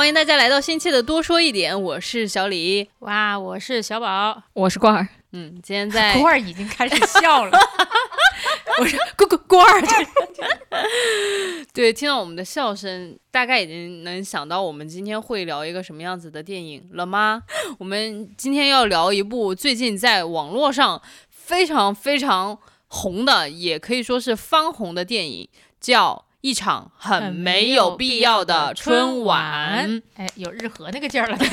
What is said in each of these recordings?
欢迎大家来到新期的多说一点，我是小李。哇，我是小宝，我是罐儿，嗯，今天在 罐儿已经开始笑了。我是罐罐罐儿，对听到我们的笑声，大概已经能想到我们今天会聊一个什么样子的电影了吗？我们今天要聊一部最近在网络上非常非常红的，也可以说是翻红的电影，叫。一场很没有必要的春晚，哎，有日和那个劲儿了。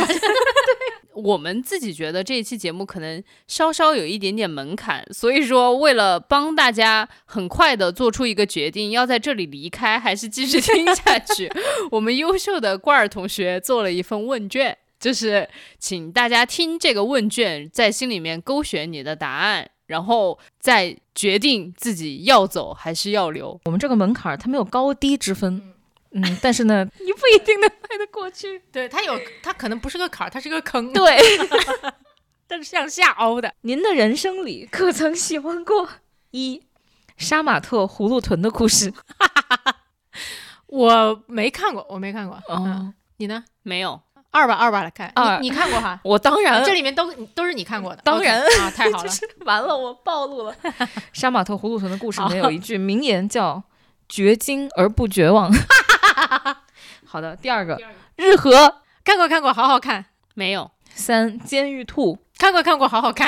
我们自己觉得这一期节目可能稍稍有一点点门槛，所以说为了帮大家很快的做出一个决定，要在这里离开还是继续听下去，我们优秀的罐儿同学做了一份问卷，就是请大家听这个问卷，在心里面勾选你的答案。然后再决定自己要走还是要留。我们这个门槛儿它没有高低之分，嗯，但是呢，你不一定能迈得过去。对，它有，它可能不是个坎儿，它是个坑。对，但是向下凹的。您的人生里可曾喜欢过一杀马特葫芦屯的故事？我没看过，我没看过。哦，你呢？没有。二吧，二吧来看，你你看过哈？我当然，这里面都都是你看过的，当然啊，太好了，完了，我暴露了。杀马特葫芦屯的故事里面有一句名言叫“绝经而不绝望 ”。好的，第二个日和看过看过，好好看。没有三监狱兔看过看过，好好看。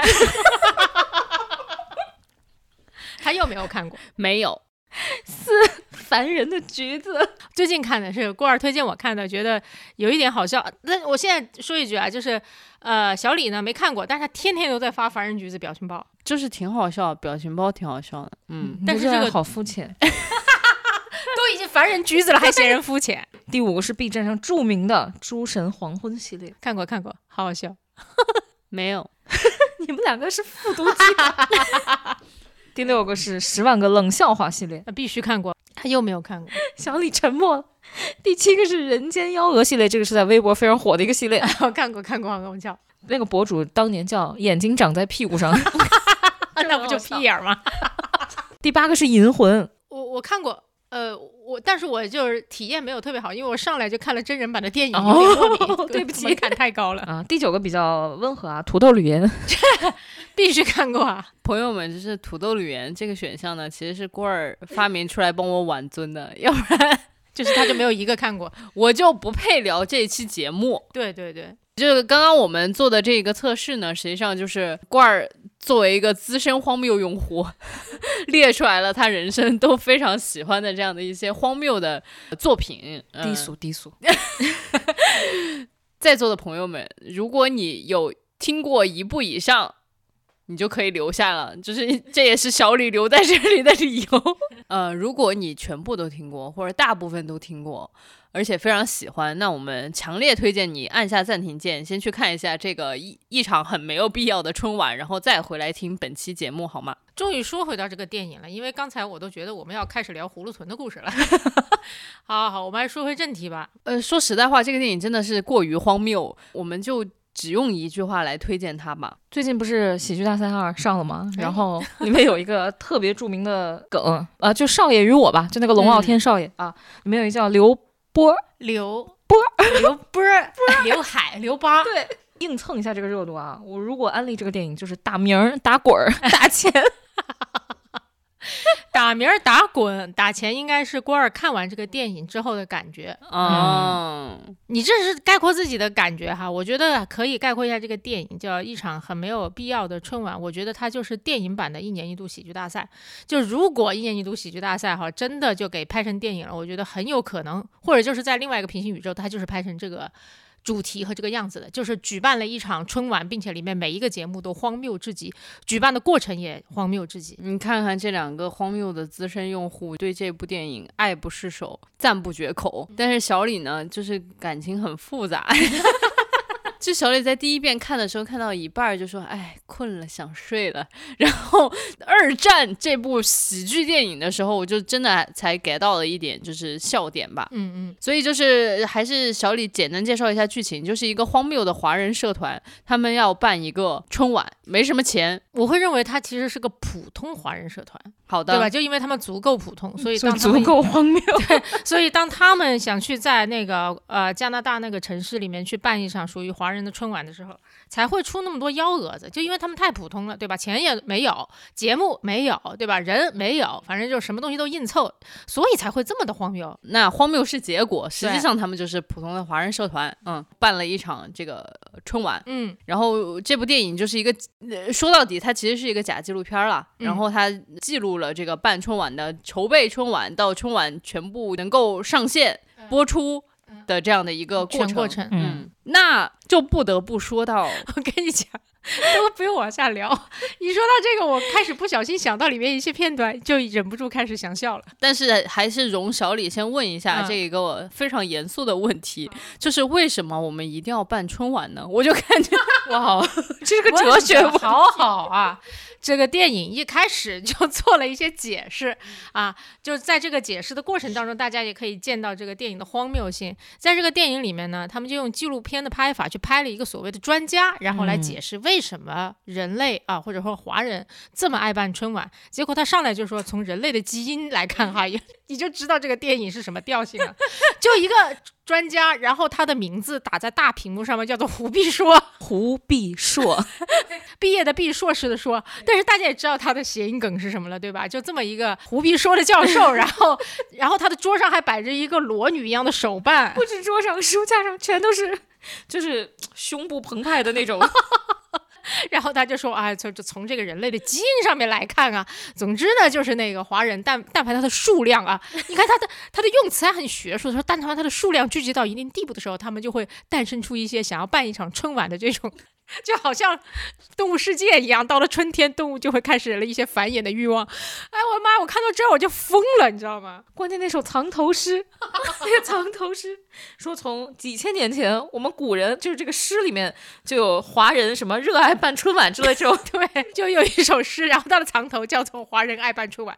他又没有看过，没有。四烦人的橘子，最近看的是郭儿推荐我看的，觉得有一点好笑。那我现在说一句啊，就是呃，小李呢没看过，但是他天天都在发烦人橘子表情包，就是挺好笑，表情包挺好笑的。嗯，但是这个好肤浅，都已经烦人橘子了，还嫌人肤浅。第五个是 B 站上著名的《诸神黄昏》系列，看过看过，好好笑。没有，你们两个是复读机。第六个是十万个冷笑话系列，那必须看过。他又没有看过，小李沉默了。第七个是人间幺蛾系列，这个是在微博非常火的一个系列。我 看过，看过，我叫那个博主当年叫眼睛长在屁股上，那不就屁眼吗？第八个是银魂，我我看过。呃，我但是我就是体验没有特别好，因为我上来就看了真人版的电影，哦，对不起，门槛太高了啊。第九个比较温和啊，土豆吕岩，必须看过啊，朋友们，就是土豆吕岩这个选项呢，其实是郭儿发明出来帮我挽尊的，要不然 就是他就没有一个看过，我就不配聊这一期节目。对对对。就是刚刚我们做的这个测试呢，实际上就是罐儿作为一个资深荒谬用户，列出来了他人生都非常喜欢的这样的一些荒谬的作品。低俗低俗。在座的朋友们，如果你有听过一部以上，你就可以留下了，就是这也是小李留在这里的理由。呃，如果你全部都听过，或者大部分都听过。而且非常喜欢，那我们强烈推荐你按下暂停键，先去看一下这个一一场很没有必要的春晚，然后再回来听本期节目，好吗？终于说回到这个电影了，因为刚才我都觉得我们要开始聊葫芦屯的故事了。好好好，我们还说回正题吧。呃，说实在话，这个电影真的是过于荒谬，我们就只用一句话来推荐它吧。最近不是喜剧大赛二上了吗？然后里面有一个特别著名的梗，呃，就少爷与我吧，就那个龙傲天少爷啊，里面有一个叫刘。波刘波刘波刘海刘邦，对，硬蹭一下这个热度啊！我如果安利这个电影，就是打名儿、打滚儿、打钱。打名打滚打钱，应该是郭二看完这个电影之后的感觉嗯。你这是概括自己的感觉哈？我觉得可以概括一下这个电影，叫一场很没有必要的春晚。我觉得它就是电影版的一年一度喜剧大赛。就如果一年一度喜剧大赛哈，真的就给拍成电影了，我觉得很有可能，或者就是在另外一个平行宇宙，它就是拍成这个。主题和这个样子的，就是举办了一场春晚，并且里面每一个节目都荒谬至极，举办的过程也荒谬至极。你看看这两个荒谬的资深用户对这部电影爱不释手，赞不绝口。但是小李呢，就是感情很复杂。就小李在第一遍看的时候，看到一半儿就说：“哎，困了，想睡了。”然后二战这部喜剧电影的时候，我就真的才 get 到了一点，就是笑点吧。嗯嗯，所以就是还是小李简单介绍一下剧情，就是一个荒谬的华人社团，他们要办一个春晚，没什么钱。我会认为他其实是个普通华人社团，好的，对吧？就因为他们足够普通，所以当他们足够 荒谬。所以当他们想去在那个呃加拿大那个城市里面去办一场属于华人的春晚的时候，才会出那么多幺蛾子，就因为他们太普通了，对吧？钱也没有，节目没有，对吧？人没有，反正就什么东西都硬凑，所以才会这么的荒谬。那荒谬是结果，实际上他们就是普通的华人社团，嗯，办了一场这个春晚。嗯然后这部电影就是一个，呃说到底它其实是一个假纪录片了。嗯然后它记录了这个办春晚的筹备春晚到春晚全部能够上线播出的这样的一个过程。过程，嗯嗯，那就不得不说到，我跟你讲，都不用往下聊。你说到这个，我开始不小心想到里面一些片段，就忍不住开始想笑了。但是还是容小李先问一下嗯这一个非常严肃的问题，就是为什么我们一定要办春晚呢？我就感觉哇，这是个哲学。好好啊。这个电影一开始就 做了一些解释啊，就在这个解释的过程当中，大家也可以见到这个电影的荒谬性。在这个电影里面呢，他们就用纪录片的拍法去拍了一个所谓的专家，然后来嗯解释为什么人类啊，或者说华人这么爱办春晚。结果他上来就说，从人类的基因来看哈，也 你就知道这个电影是什么调性了。就一个专家，然后他的名字打在大屏幕上面，叫做 胡必硕。胡必硕，毕业的毕，硕士的硕，但是大家也知道他的谐音梗是什么了，对吧？就这么一个胡必硕的教授，然后，然后他的桌上还摆着一个裸女一样的手办，不止桌上、书架上全都是，就是胸部澎湃的那种。然后他就说啊，从从这个人类的基因上面来看啊，总之呢，就是那个华人，但但凡它的数量啊，你看他的他的用词还很学术，说但凡它的数量聚集到一定地步的时候，他们就会诞生出一些想要办一场春晚的这种。就好像动物世界一样，到了春天，动物就会开始了一些繁衍的欲望。哎，我的妈！我看到这儿我就疯了，你知道吗？关键那首藏头诗，那个藏头诗说从几千年前，我们古人就是这个诗里面就有华人什么热爱办春晚之类这种，对，就有一首诗，然后它的藏头叫做“华人爱办春晚”，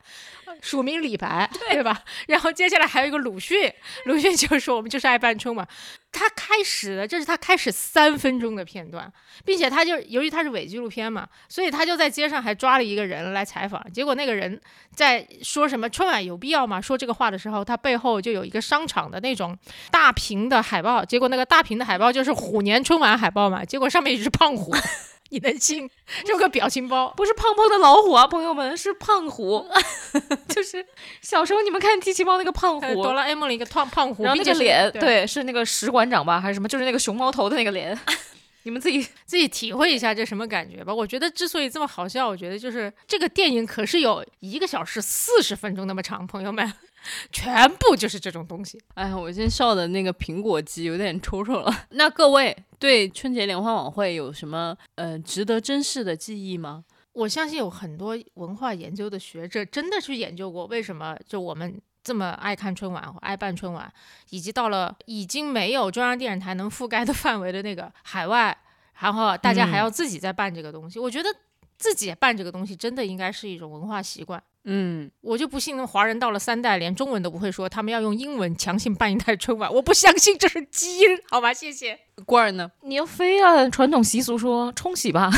署名李白，对吧？然后接下来还有一个鲁迅，鲁迅就说我们就是爱办春晚。他开始的，这是他开始三分钟的片段，并且他就由于他是伪纪录片嘛，所以他就在街上还抓了一个人来采访。结果那个人在说什么春晚有必要吗？说这个话的时候，他背后就有一个商场的那种大屏的海报，结果那个大屏的海报就是虎年春晚海报嘛，结果上面一只胖虎。你能信？这个表情包，不是胖胖的老虎啊，朋友们，是胖虎，就是小时候你们看机器猫那个胖虎，哆啦 A 梦里一个胖胖虎，然后那个脸，对，对，是那个石馆长吧，还是什么？就是那个熊猫头的那个脸，你们自己 自己体会一下这什么感觉吧。我觉得之所以这么好笑，我觉得就是这个电影可是有一个小时四十分钟那么长，朋友们，全部就是这种东西。哎呀，我今天笑的那个苹果肌有点抽抽了。那各位对春节联欢晚会有什么呃值得珍视的记忆吗？我相信有很多文化研究的学者真的去研究过，为什么就我们这么爱看春晚、爱办春晚，以及到了已经没有中央电视台能覆盖的范围的那个海外，然后大家还要自己在办这个东西。我觉得自己办这个东西真的应该是一种文化习惯。嗯，我就不信那华人到了三代连中文都不会说，他们要用英文强行办一台春晚，我不相信这是基因，好吧？谢谢。官儿呢？你要非按传统习俗说冲洗吧，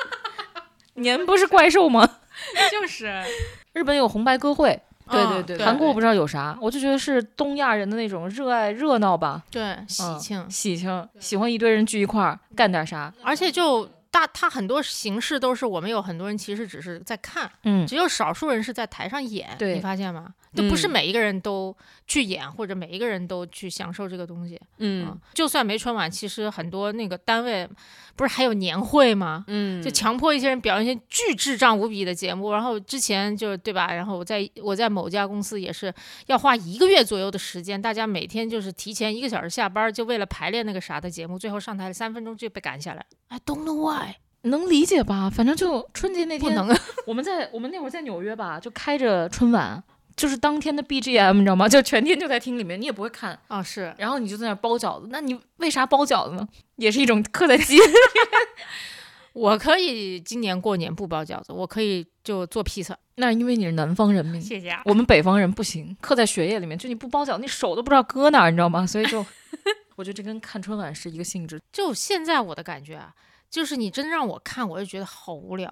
年不是怪兽吗？就是，日本有红白歌会，对对对韩国我不知道有啥，我就觉得是东亚人的那种热爱热闹吧，对喜嗯庆，喜庆，喜欢一堆人聚一块儿干点啥，而且就大，他很多形式都是我们有很多人其实只是在看，嗯，只有少数人是在台上演，你发现吗？就不是嗯每一个人都去演，或者每一个人都去享受这个东西。嗯就算没春晚，其实很多那个单位不是还有年会吗？嗯，就强迫一些人表演一些巨智障无比的节目，然后之前就对吧？然后我在我在某家公司也是要花一个月左右的时间，大家每天就是提前一个小时下班，就为了排练那个啥的节目，最后上台了三分钟就被赶下来。I don't know why，能理解吧？反正就春节那天，不能啊。我们在我们那会儿在纽约吧，就开着春晚，就是当天的 BGM，你知道吗？就全天就在厅里面，你也不会看，哦，是然后你就在那儿包饺子。那你为啥包饺子呢？也是一种刻在基因 我可以今年过年不包饺子，我可以就做披萨。那因为你是南方人民，谢谢啊。我们北方人不行，刻在血液里面。就你不包饺子，你手都不知道搁哪儿，你知道吗？所以就，我觉得这跟看春晚是一个性质。就现在我的感觉啊，就是你真让我看，我就觉得好无聊；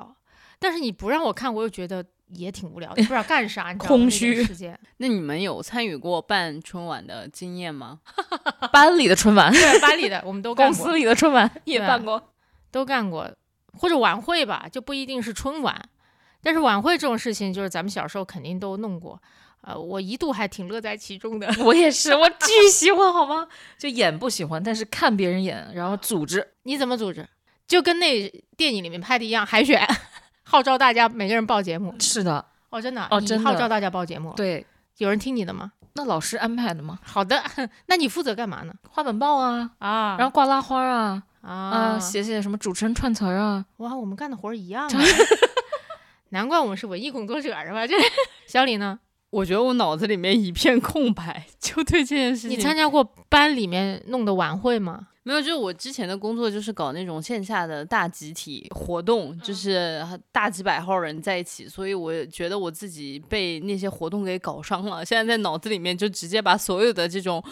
但是你不让我看，我又觉得也挺无聊的，不知道干啥，你知道空虚时间。那你们有参与过办春晚的经验吗？班里的春晚，对，班里的我们都干过，公司里的春晚也办过。都干过，或者晚会吧，就不一定是春晚。但是晚会这种事情，就是咱们小时候肯定都弄过。呃，我一度还挺乐在其中的。我也是，我巨喜欢，好吗？就演不喜欢，但是看别人演，然后组织。你怎么组织？就跟那电影里面拍的一样，海选，号召大家每个人报节目。是的，哦，真的哦真的。号召大家报节目，对，有人听你的吗？那老师安排的吗，好的，那你负责干嘛呢？画本报啊，啊。然后挂拉花啊，啊。啊，写写什么主持人串词儿啊，哇，我们干的活儿一样啊，难怪我们是文艺工作者是吧？这小李呢？我觉得我脑子里面一片空白，就对这件事情。你参加过班里面弄的晚会吗？没有？就是我之前的工作就是搞那种线下的大集体活动，就是大几百号人在一起，所以我觉得我自己被那些活动给搞伤了。现在在脑子里面就直接把所有的这种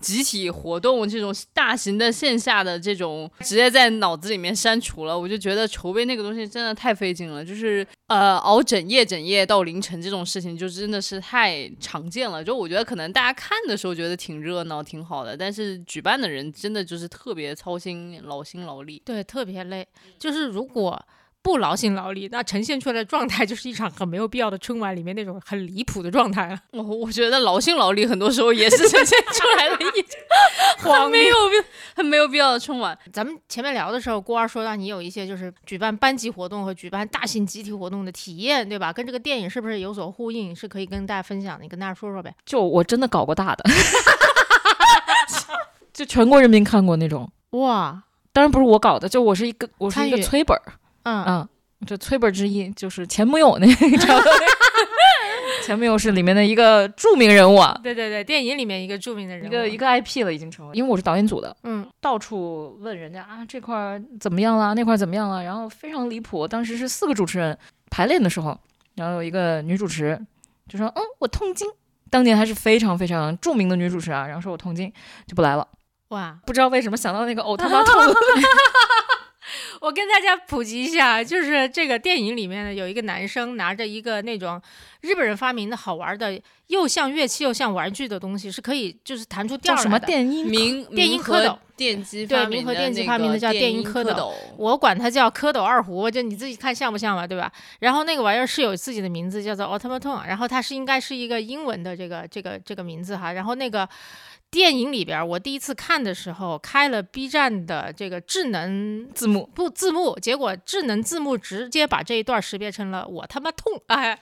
集体活动、这种大型的线下的这种直接在脑子里面删除了。我就觉得筹备那个东西真的太费劲了，就是呃熬整夜整夜到凌晨这种事情，就真的是太常见了。就我觉得可能大家看的时候觉得挺热闹、挺好的，但是举办的人真的就是特别操心、劳心劳力。对，特别累。就是如果不劳心劳力，那呈现出来的状态就是一场很没有必要的春晚里面那种很离谱的状态了。我我觉得劳心劳力很多时候也是呈现出来的一 很没有必很没有必要的春晚。咱们前面聊的时候，郭二说到你有一些就是举办班级活动和举办大型集体活动的体验，对吧？跟这个电影是不是有所呼应？是可以跟大家分享的，你跟大家说说呗。就我真的搞过大的，就全国人民看过那种。哇，当然不是我搞的，就我是一个我是一个催本儿，嗯，嗯，这崔本之一就是钱穆勇那个，你知道吗 钱穆勇是里面的一个著名人物啊，对对对，电影里面一个著名的人物，一个一个 IP 了已经成为，因为我是导演组的，嗯到处问人家啊这块儿怎么样了，那块儿怎么样了，然后非常离谱。当时是四个主持人排练的时候，然后有一个女主持就说：“嗯，我痛经。”当年还是非常非常著名的女主持啊，然后说我痛经就不来了。哇，不知道为什么想到那个呕他妈痛，我跟大家普及一下，就是这个电影里面呢，有一个男生拿着一个那种日本人发明的好玩的，又像乐器又像玩具的东西，是可以就是弹出调叫什么儿来的。电音民电音蝌蚪电机对发明和电机发明的叫电音蝌蚪蚪，我管它叫蝌蚪二胡，就你自己看像不像吧，对吧？然后那个玩意儿是有自己的名字，叫做 automaton，然后它是应该是一个英文的这个这个这个名字哈。然后那个电影里边儿，我第一次看的时候开了 B 站的这个智能字幕，不字幕，结果智能字幕直接把这一段识别成了我他妈痛，哎，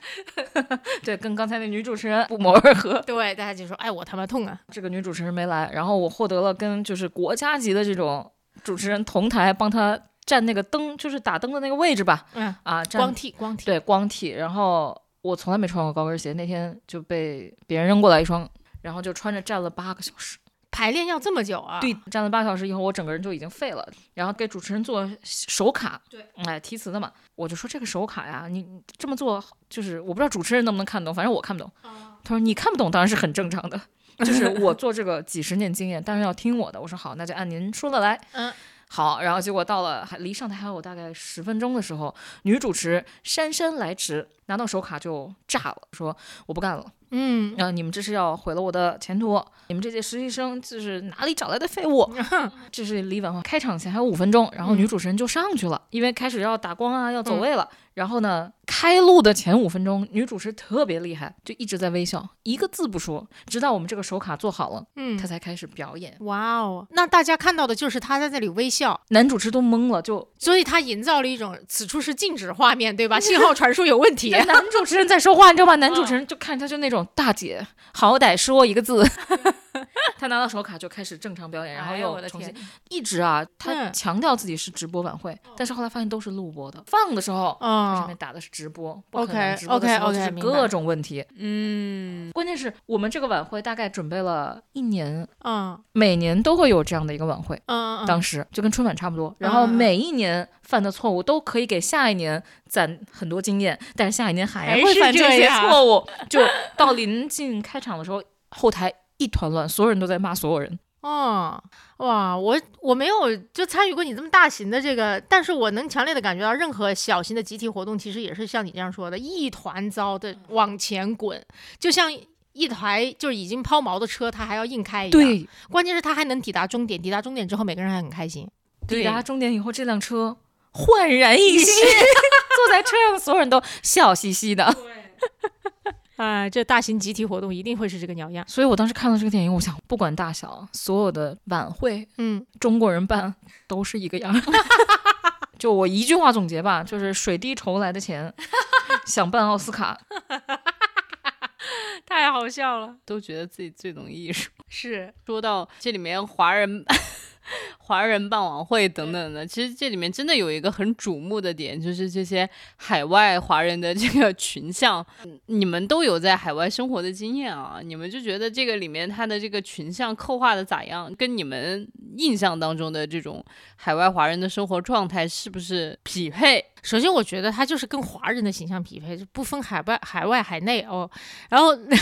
对，跟刚才那女主持人不谋而合。对，大家就说哎我他妈痛啊，这个女主持人没来，然后我获得了跟就是国家级的这种主持人同台，帮她站那个灯，就是打灯的那个位置吧。嗯，啊，光替光替，对光替，然后我从来没穿过高跟鞋，那天就被别人扔过来一双，然后就穿着站了八个小时。排练要这么久啊？对，站了八个小时以后，我整个人就已经废了。然后给主持人做手卡，对，哎，提词的嘛，我就说这个手卡呀，你你这么做就是我不知道主持人能不能看懂，反正我看不懂。他说你看不懂当然是很正常的，就是我做这个几十年经验，当然要听我的。我说好，那就按您说的来。嗯，好，然后结果到了还离上台还有大概十分钟的时候，女主持姗姗来迟，拿到手卡就炸了，说我不干了。嗯，然后你们这是要毁了我的前途！你们这届实习生就是哪里找来的废物？这是离晚会开场前还有五分钟，然后女主持人就上去了，因为开始要打光啊，要走位了。然后呢，开录的前五分钟，女主持特别厉害，就一直在微笑，一个字不说，直到我们这个手卡做好了，嗯她才开始表演。哇哦，那大家看到的就是她在那里微笑，男主持都懵了，就所以她营造了一种此处是静止画面，对吧？信号传输有问题。男主持人在说话，你知道吗？男主持人就看他就那种大姐，好歹说一个字，他拿到手卡就开始正常表演，然后又重新天，一直啊，他嗯强调自己是直播晚会，但是后来发现都是录播的，放的时候。它上嗯面打的是直播不可 OK，能直播的时候 OK，OK，就是明白各种问题。嗯，关键是我们这个晚会大概准备了一年，嗯每年都会有这样的一个晚会。当时就跟春晚差不多，然后每一年犯的错误都可以给下一年攒很多经验，但是下一年还会犯这些错误，就到临近开场的时候，后台一团乱，所有人都在骂所有人。哦，哇，我我没有就参与过你这么大型的这个，但是我能强烈的感觉到，任何小型的集体活动，其实也是像你这样说的，一团糟的往前滚，就像一台就是已经抛锚的车，它还要硬开一样。，对，关键是它还能抵达终点，抵达终点之后，每个人还很开心。抵达终点以后，这辆车焕然一新，坐在车上的所有人都笑嘻嘻的。啊、这大型集体活动一定会是这个鸟样。所以我当时看到这个电影，我想不管大小，所有的晚会嗯，中国人办都是一个样儿。就我一句话总结吧，就是水滴筹来的钱，想办奥斯卡。太好笑了。都觉得自己最懂艺术。是，说到这里面华人华人办晚会等等的，其实这里面真的有一个很瞩目的点，就是这些海外华人的这个群像，嗯你们都有在海外生活的经验啊，你们就觉得这个里面它的这个群像刻画的咋样？跟你们印象当中的这种海外华人的生活状态是不是匹配？首先我觉得他就是跟华人的形象匹配，就不分海外、海外、海内哦。然后，就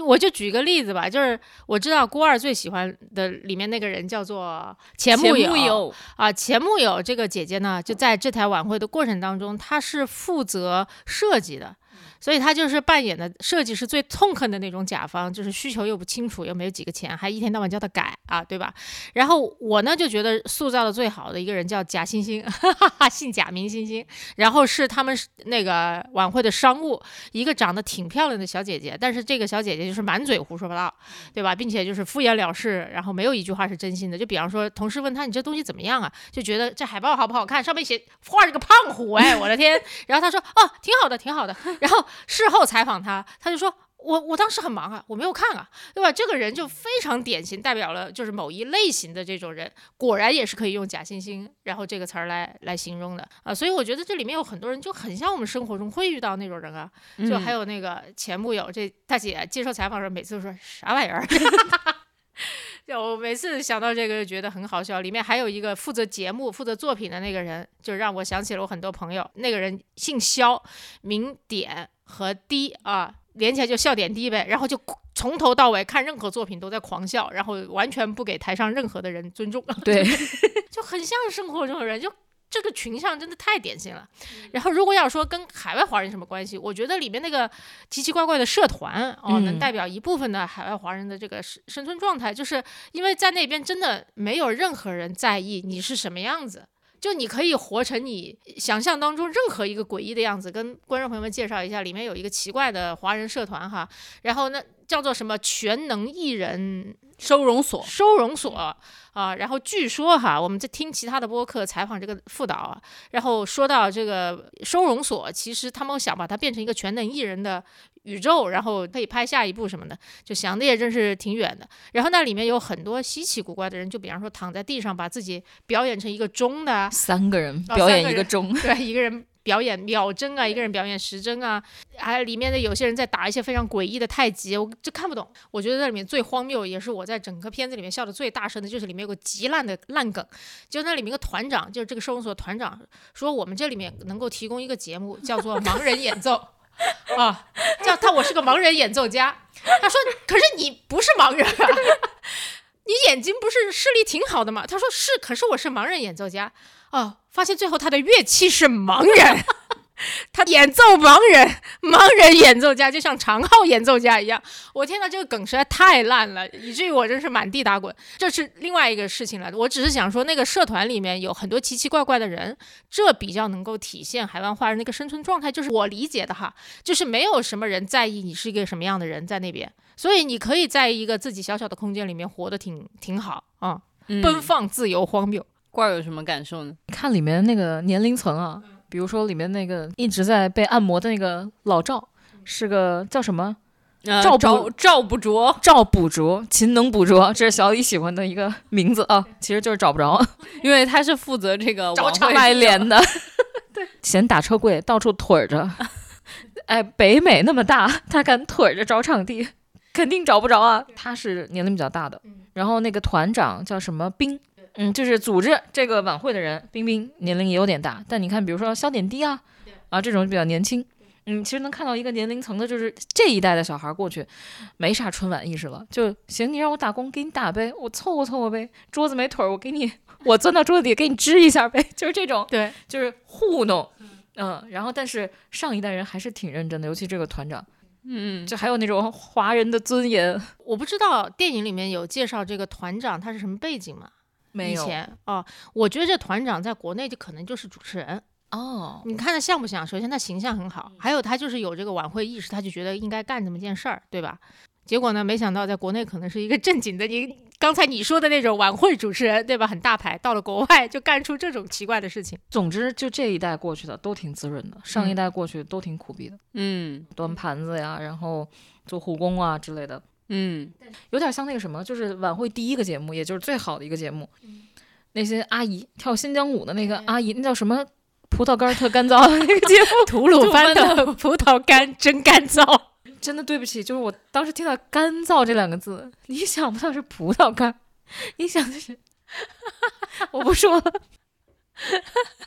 我就举个例子吧，就是我知道郭二最喜欢的里面那个人叫做钱前木友友啊，钱木友这个姐姐呢，就在这台晚会的过程当中，她是负责设计的。所以他就是扮演的设计是最痛恨的那种甲方，就是需求又不清楚，又没有几个钱，还一天到晚叫他改啊，对吧？然后我呢就觉得塑造的最好的一个人叫贾欣欣，哈哈哈，姓贾名欣欣，然后是他们那个晚会的商务，一个长得挺漂亮的小姐姐，但是这个小姐姐就是满嘴胡说八道，对吧？并且就是敷衍了事，然后没有一句话是真心的。就比方说，同事问他你这东西怎么样啊，就觉得这海报好不好看，上面写画着个胖虎，哎，我的天！然后他说哦，挺好的，挺好的。然后事后采访他，他就说。我我当时很忙啊，我没有看啊，对吧？这个人就非常典型，代表了就是某一类型的这种人，果然也是可以用假惺惺，然后这个词儿来来形容的啊。所以我觉得这里面有很多人就很像我们生活中会遇到那种人啊，就还有那个前木友这大姐接受采访的时候，每次都说啥玩意儿。就我每次想到这个就觉得很好笑。里面还有一个负责节目、负责作品的那个人，就让我想起了我很多朋友。那个人姓肖，名点和滴啊，连起来就笑点低呗。然后就从头到尾看任何作品都在狂笑，然后完全不给台上任何的人尊重，对，就很像生活中的人，就。这个群像真的太典型了。然后，如果要说跟海外华人什么关系，我觉得里面那个奇奇怪怪的社团哦，能嗯代表一部分的海外华人的这个生生存状态，就是因为在那边真的没有任何人在意你是什么样子。就你可以活成你想象当中任何一个诡异的样子，跟观众朋友们介绍一下，里面有一个奇怪的华人社团哈，然后那叫做什么全能艺人收容所，收容所啊，然后据说哈，我们在听其他的播客采访这个副导啊，然后说到这个收容所，其实他们想把它变成一个全能艺人的宇宙，然后可以拍下一部什么的，就想的也真是挺远的。然后那里面有很多稀奇古怪的人，就比方说躺在地上把自己表演成一个钟的啊，三个人哦表演一个钟，对，一个人表演秒针啊，一个人表演时针啊，还里面的有些人在打一些非常诡异的太极，我就看不懂。我觉得在里面最荒谬，也是我在整个片子里面笑的最大声的，就是里面有个极烂的烂梗，就那里面一个团长，就是这个收容所团长说，我们这里面能够提供一个节目，叫做盲人演奏。啊，叫他我是个盲人演奏家。他说，可是你不是盲人啊，你眼睛不是视力挺好的吗？他说是，可是我是盲人演奏家。哦，发现最后他的乐器是盲人，他演奏盲人，盲人演奏家就像长号演奏家一样。我天呐，这个梗实在太烂了，以至于我真是满地打滚。这是另外一个事情了。我只是想说，那个社团里面有很多奇奇怪怪的人，这比较能够体现海湾华人那个生存状态。就是我理解的哈，就是没有什么人在意你是一个什么样的人在那边，所以你可以在一个自己小小的空间里面活得挺挺好啊、嗯奔放、自由、荒谬。罐儿有什么感受呢？看里面那个年龄层啊，比如说里面那个一直在被按摩的那个老赵，是个叫什么？呃赵赵赵不着，赵捕捉，勤能捕捉，这是小李喜欢的一个名字啊，其实就是找不着，因为他是负责这个 晚会卖脸的，对，嫌打车贵，到处腿着。哎，北美那么大，他敢腿着找场地，肯定找不着啊。他是年龄比较大的，然后那个团长叫什么冰，嗯，就是组织这个晚会的人，冰冰年龄也有点大，但你看，比如说肖点滴啊，啊这种比较年轻。嗯，其实能看到一个年龄层的，就是这一代的小孩过去，没啥春晚意识了，就行，你让我打工，给你打呗，我凑合凑合呗，桌子没腿儿，我给你，我钻到桌子底给你支一下呗，就是这种，对，就是糊弄，嗯，然后但是上一代人还是挺认真的，尤其这个团长，嗯，就还有那种华人的尊严，我不知道电影里面有介绍这个团长他是什么背景吗？以没有前哦，我觉得这团长在国内就可能就是主持人。哦，你看他像不像？首先他形象很好，还有他就是有这个晚会意识，他就觉得应该干这么件事儿，对吧？结果呢，没想到在国内可能是一个正经的，你刚才你说的那种晚会主持人，对吧？很大牌，到了国外就干出这种奇怪的事情。总之就这一代过去的都挺滋润的，上一代过去都挺苦逼的，嗯端盘子呀，然后做护工啊之类的。嗯，有点像那个什么，就是晚会第一个节目，也就是最好的一个节目。那些阿姨跳新疆舞的那个阿姨，那叫什么？葡萄干特干燥那个节目，吐鲁 番的葡萄干真干燥。真的对不起，就是我当时听到“干燥”这两个字，你想不到是葡萄干，你想的是，我不说了。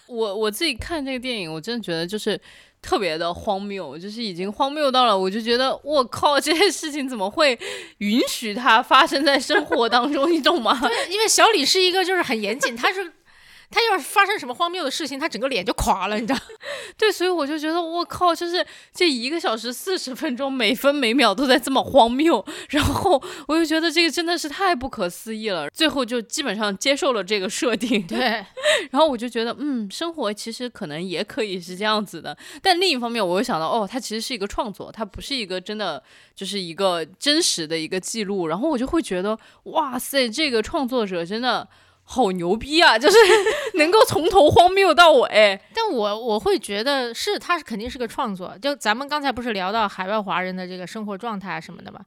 我我自己看这个电影，我真的觉得就是特别的荒谬，就是已经荒谬到了，我就觉得我靠，这些事情怎么会允许它发生在生活当中，你懂吗？因为小李是一个就是很严谨，他是他要是发生什么荒谬的事情，他整个脸就垮了，你知道？对，所以我就觉得我靠，就是这一个小时四十分钟，每分每秒都在这么荒谬，然后我就觉得这个真的是太不可思议了。最后就基本上接受了这个设定，对，然后我就觉得，嗯，生活其实可能也可以是这样子的。但另一方面，我又想到，哦，它其实是一个创作，它不是一个真的就是一个真实的一个记录。然后我就会觉得，哇塞，这个创作者真的好牛逼啊！就是能够从头荒谬到尾。但我我会觉得是，他是肯定是个创作。就咱们刚才不是聊到海外华人的这个生活状态啊什么的吗？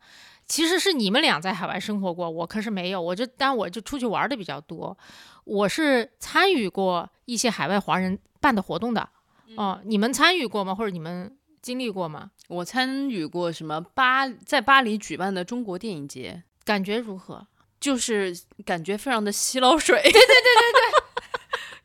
其实是你们俩在海外生活过，我可是没有。我就当我就出去玩的比较多，我是参与过一些海外华人办的活动的。哦，你们参与过吗？或者你们经历过吗？我参与过什么巴在巴黎举办的中国电影节，感觉如何？就是感觉非常的吸捞水。对对对对对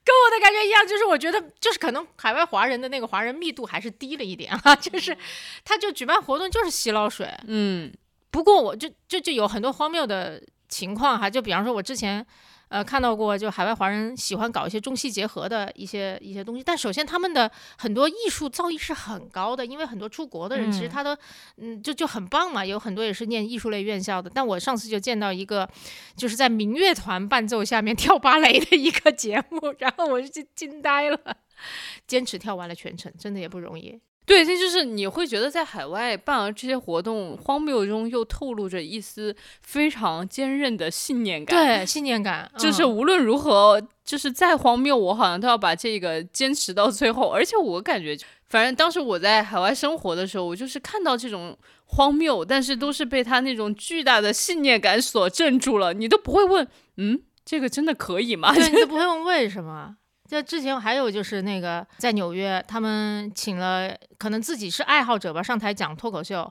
跟我的感觉一样，就是我觉得就是可能海外华人的那个华人密度还是低了一点啊，就是他就举办活动就是吸捞水。嗯不过我就就就有很多荒谬的情况哈，就比方说我之前呃看到过，就海外华人喜欢搞一些中西结合的一些一些东西，但首先他们的很多艺术造诣是很高的，因为很多出国的人其实嗯他都嗯就就很棒嘛，有很多也是念艺术类院校的。但我上次就见到一个就是在民乐团伴奏下面 跳芭蕾的一个节目，然后我就惊惊呆了，坚持跳完了全程，真的也不容易。对，这就是你会觉得在海外办完这些活动，荒谬中又透露着一丝非常坚韧的信念感。，对，信念感，就是嗯无论如何，就是再荒谬，我好像都要把这个坚持到最后。而且我感觉，反正当时我在海外生活的时候，我就是看到这种荒谬，但是都是被他那种巨大的信念感所镇住了，你都不会问，嗯，这个真的可以吗？对，你都不会问为什么。这之前还有就是那个在纽约，他们请了可能自己是爱好者吧，上台讲脱口秀，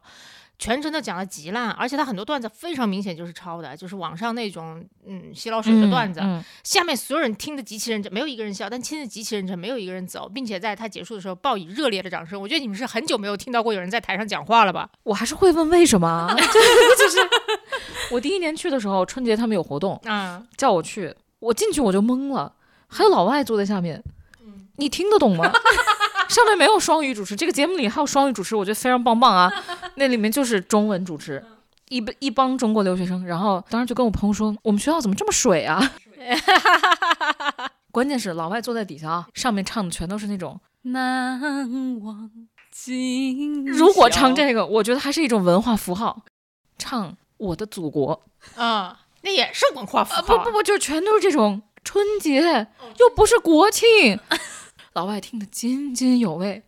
全程都讲的极烂，而且他很多段子非常明显就是抄的，就是网上那种嗯洗脑水的段子。嗯下面所有人听得极其认真，没有一个人笑，但听得极其认真，没有一个人走，并且在他结束的时候报以热烈的掌声。我觉得你们是很久没有听到过有人在台上讲话了吧？我还是会问为什么啊，就是我第一年去的时候，春节他们有活动，嗯、叫我去，我进去我就懵了，还有老外坐在下面，你听得懂吗？上面没有双语主持，这个节目里还有双语主持，我觉得非常棒棒啊。那里面就是中文主持，一一帮中国留学生，然后当时就跟我朋友说，我们学校怎么这么水啊？关键是老外坐在底下啊，上面唱的全都是那种，难忘今宵。如果唱这个，我觉得还是一种文化符号，唱我的祖国。啊，那也是文化符啊号。不不不，就全都是这种春节，又不是国庆，老外听得津津有味。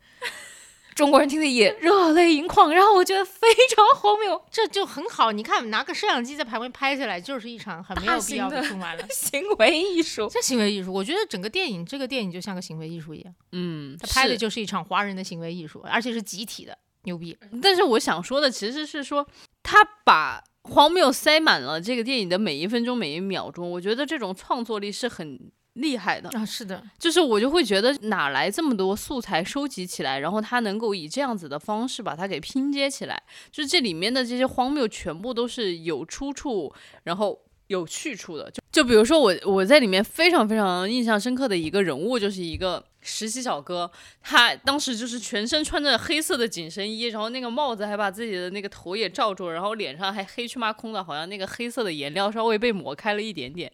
中国人听得也热泪盈眶，然后我觉得非常荒谬，这就很好。你看，拿个摄像机在旁边拍下来，就是一场很没有必要的春晚了。行为艺术，这行为艺术，我觉得整个电影这个电影就像个行为艺术一样，嗯，他拍的就是一场华人的行为艺术，而且是集体的，牛逼。但是我想说的其实是说，他把荒谬塞满了这个电影的每一分钟每一秒钟，我觉得这种创作力是很厉害的。啊，是的，就是我就会觉得哪来这么多素材收集起来，然后他能够以这样子的方式把它给拼接起来，就是这里面的这些荒谬全部都是有出处，然后。有去处的，就就比如说我我在里面非常非常印象深刻的一个人物，就是一个实习小哥，他当时就是全身穿着黑色的紧身衣，然后那个帽子还把自己的那个头也罩住，然后脸上还黑黢麻空的，好像那个黑色的颜料稍微被抹开了一点点。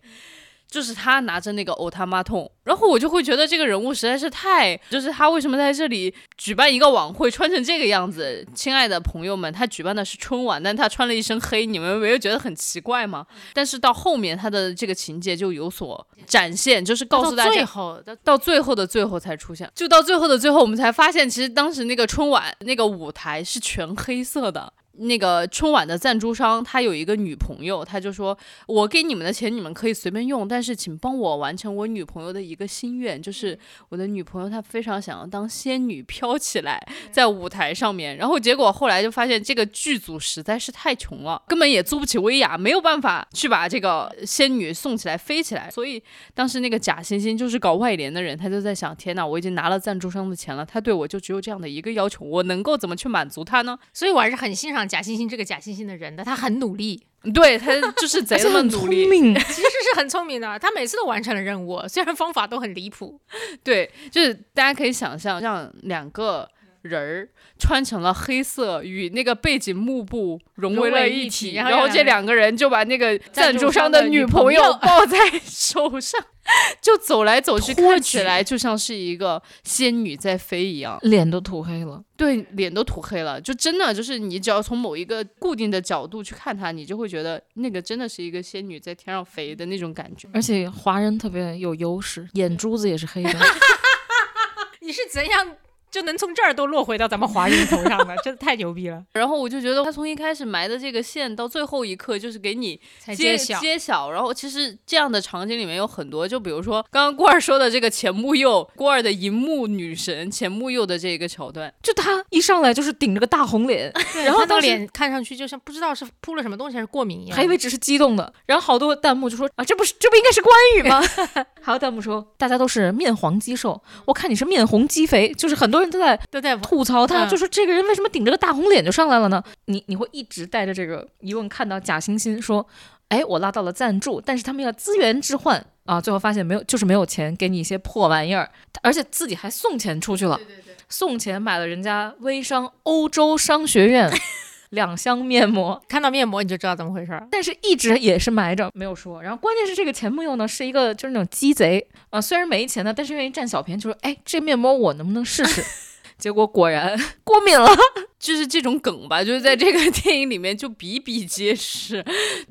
就是他拿着那个欧他妈痛，然后我就会觉得这个人物实在是太，就是他为什么在这里举办一个晚会，穿成这个样子？亲爱的朋友们，他举办的是春晚，但他穿了一身黑，你们没有觉得很奇怪吗？但是到后面他的这个情节就有所展现，就是告诉大到最家，后的到最后的最后才出现，就到最后的最后，我们才发现，其实当时那个春晚那个舞台是全黑色的。那个春晚的赞助商他有一个女朋友，他就说：“我给你们的钱你们可以随便用，但是请帮我完成我女朋友的一个心愿，就是我的女朋友她非常想要当仙女飘起来在舞台上面。”然后结果后来就发现这个剧组实在是太穷了，根本也租不起威亚，没有办法去把这个仙女送起来飞起来，所以当时那个假惺惺就是搞外联的人，他就在想：天哪，我已经拿了赞助商的钱了，他对我就只有这样的一个要求，我能够怎么去满足他呢？所以我还是很欣赏贾欣欣这个假惺惺的人的，他很努力，对他就是贼 那么努力，明，其实是很聪明的，他每次都完成了任务，虽然方法都很离谱。对，就是大家可以想象，让两个人儿穿成了黑色，与那个背景幕布融为了一体，一体然后这两个人两个人就把那个赞助商的女朋友抱在 手上，就走来走去，看起来就像是一个仙女在飞一样。脸都涂黑了。对，脸都涂黑了，就真的就是你只要从某一个固定的角度去看她，你就会觉得那个真的是一个仙女在天上飞的那种感觉。而且华人特别有优势，眼珠子也是黑的。你是怎样就能从这儿都落回到咱们华人头上了？真的太牛逼了！然后我就觉得他从一开始埋的这个线到最后一刻，就是给你揭揭晓，揭晓。然后其实这样的场景里面有很多，就比如说刚刚郭二说的这个钱穆佑，郭二的荧幕女神钱穆佑的这个桥段，就他一上来就是顶着个大红脸，然后他那个当时脸看上去就像不知道是扑了什么东西还是过敏一样。还以为只是激动的，然后好多弹幕就说啊，这不是这不应该是关羽吗？还有弹幕说大家都是面黄肌瘦，我看你是面红肌肥，就是很多人都在都在吐槽他，嗯。就说这个人为什么顶着个大红脸就上来了呢？你你会一直带着这个疑问看到假惺惺说，哎，我拉到了赞助，但是他们要资源置换。啊，最后发现没有，就是没有钱给你一些破玩意儿，而且自己还送钱出去了，送钱买了人家微商欧洲商学院 两箱面膜。看到面膜你就知道怎么回事儿。但是一直也是埋着没有说，然后关键是这个钱木佑呢是一个就是那种鸡贼啊、虽然没钱呢，但是愿意占小便宜，就说哎这面膜我能不能试试？结果果然 过敏了，就是这种梗吧，就是在这个电影里面就比比皆是，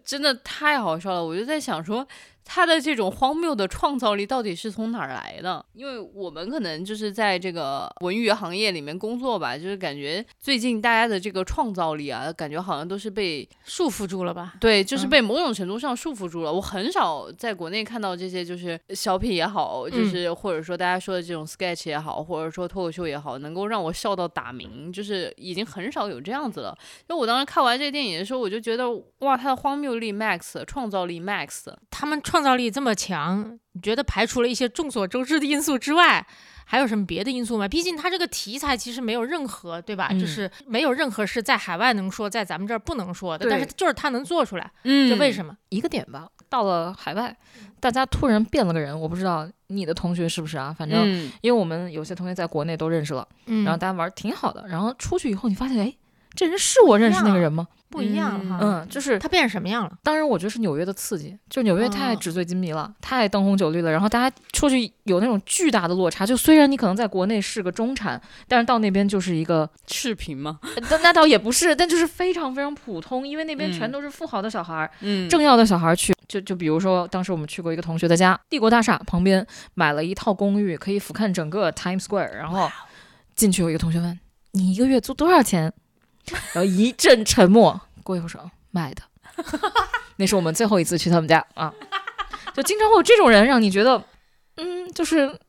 真的太好笑了。我就在想说。他的这种荒谬的创造力到底是从哪儿来的？因为我们可能就是在这个文娱行业里面工作吧，就是感觉最近大家的这个创造力啊，感觉好像都是被束缚住了吧？对，就是嗯被某种程度上束缚住了。我很少在国内看到这些，就是小品也好，就嗯是或者说大家说的这种 sketch 也好，或者说脱口秀也好，能够让我笑到打鸣，就是已经很少有这样子了。因为我当时看完这个电影的时候，我就觉得哇，他的荒谬力 max，创造力 max。他们创造力这么强，你觉得排除了一些众所周知的因素之外，还有什么别的因素吗？毕竟它这个题材其实没有任何，对吧？嗯就是没有任何是在海外能说，在咱们这儿不能说的，但是就是他能做出来，嗯这为什么？一个点吧。到了海外，大家突然变了个人，我不知道你的同学是不是啊？反正嗯，因为我们有些同学在国内都认识了，嗯然后大家玩儿挺好的，然后出去以后你发现，哎，这人是我认识那个人吗？不一样哈。嗯，就是它变成什么样了？当然，我觉得是纽约的刺激，就纽约太哦纸醉金迷了，太灯红酒绿了。然后大家出去有那种巨大的落差，就虽然你可能在国内是个中产，但是到那边就是一个，赤贫吗？那那倒也不是，但就是非常非常普通，因为那边嗯全都是富豪的小孩儿，嗯，政要的小孩儿去。就就比如说，当时我们去过一个同学的家，帝国大厦旁边买了一套公寓，可以俯瞰整个 Times Square。然后进去有一个同学问：“你一个月租多少钱？” 然后一阵沉默，过一会儿说：“卖的。”那是我们最后一次去他们家啊，就经常会有这种人让你觉得，嗯，就是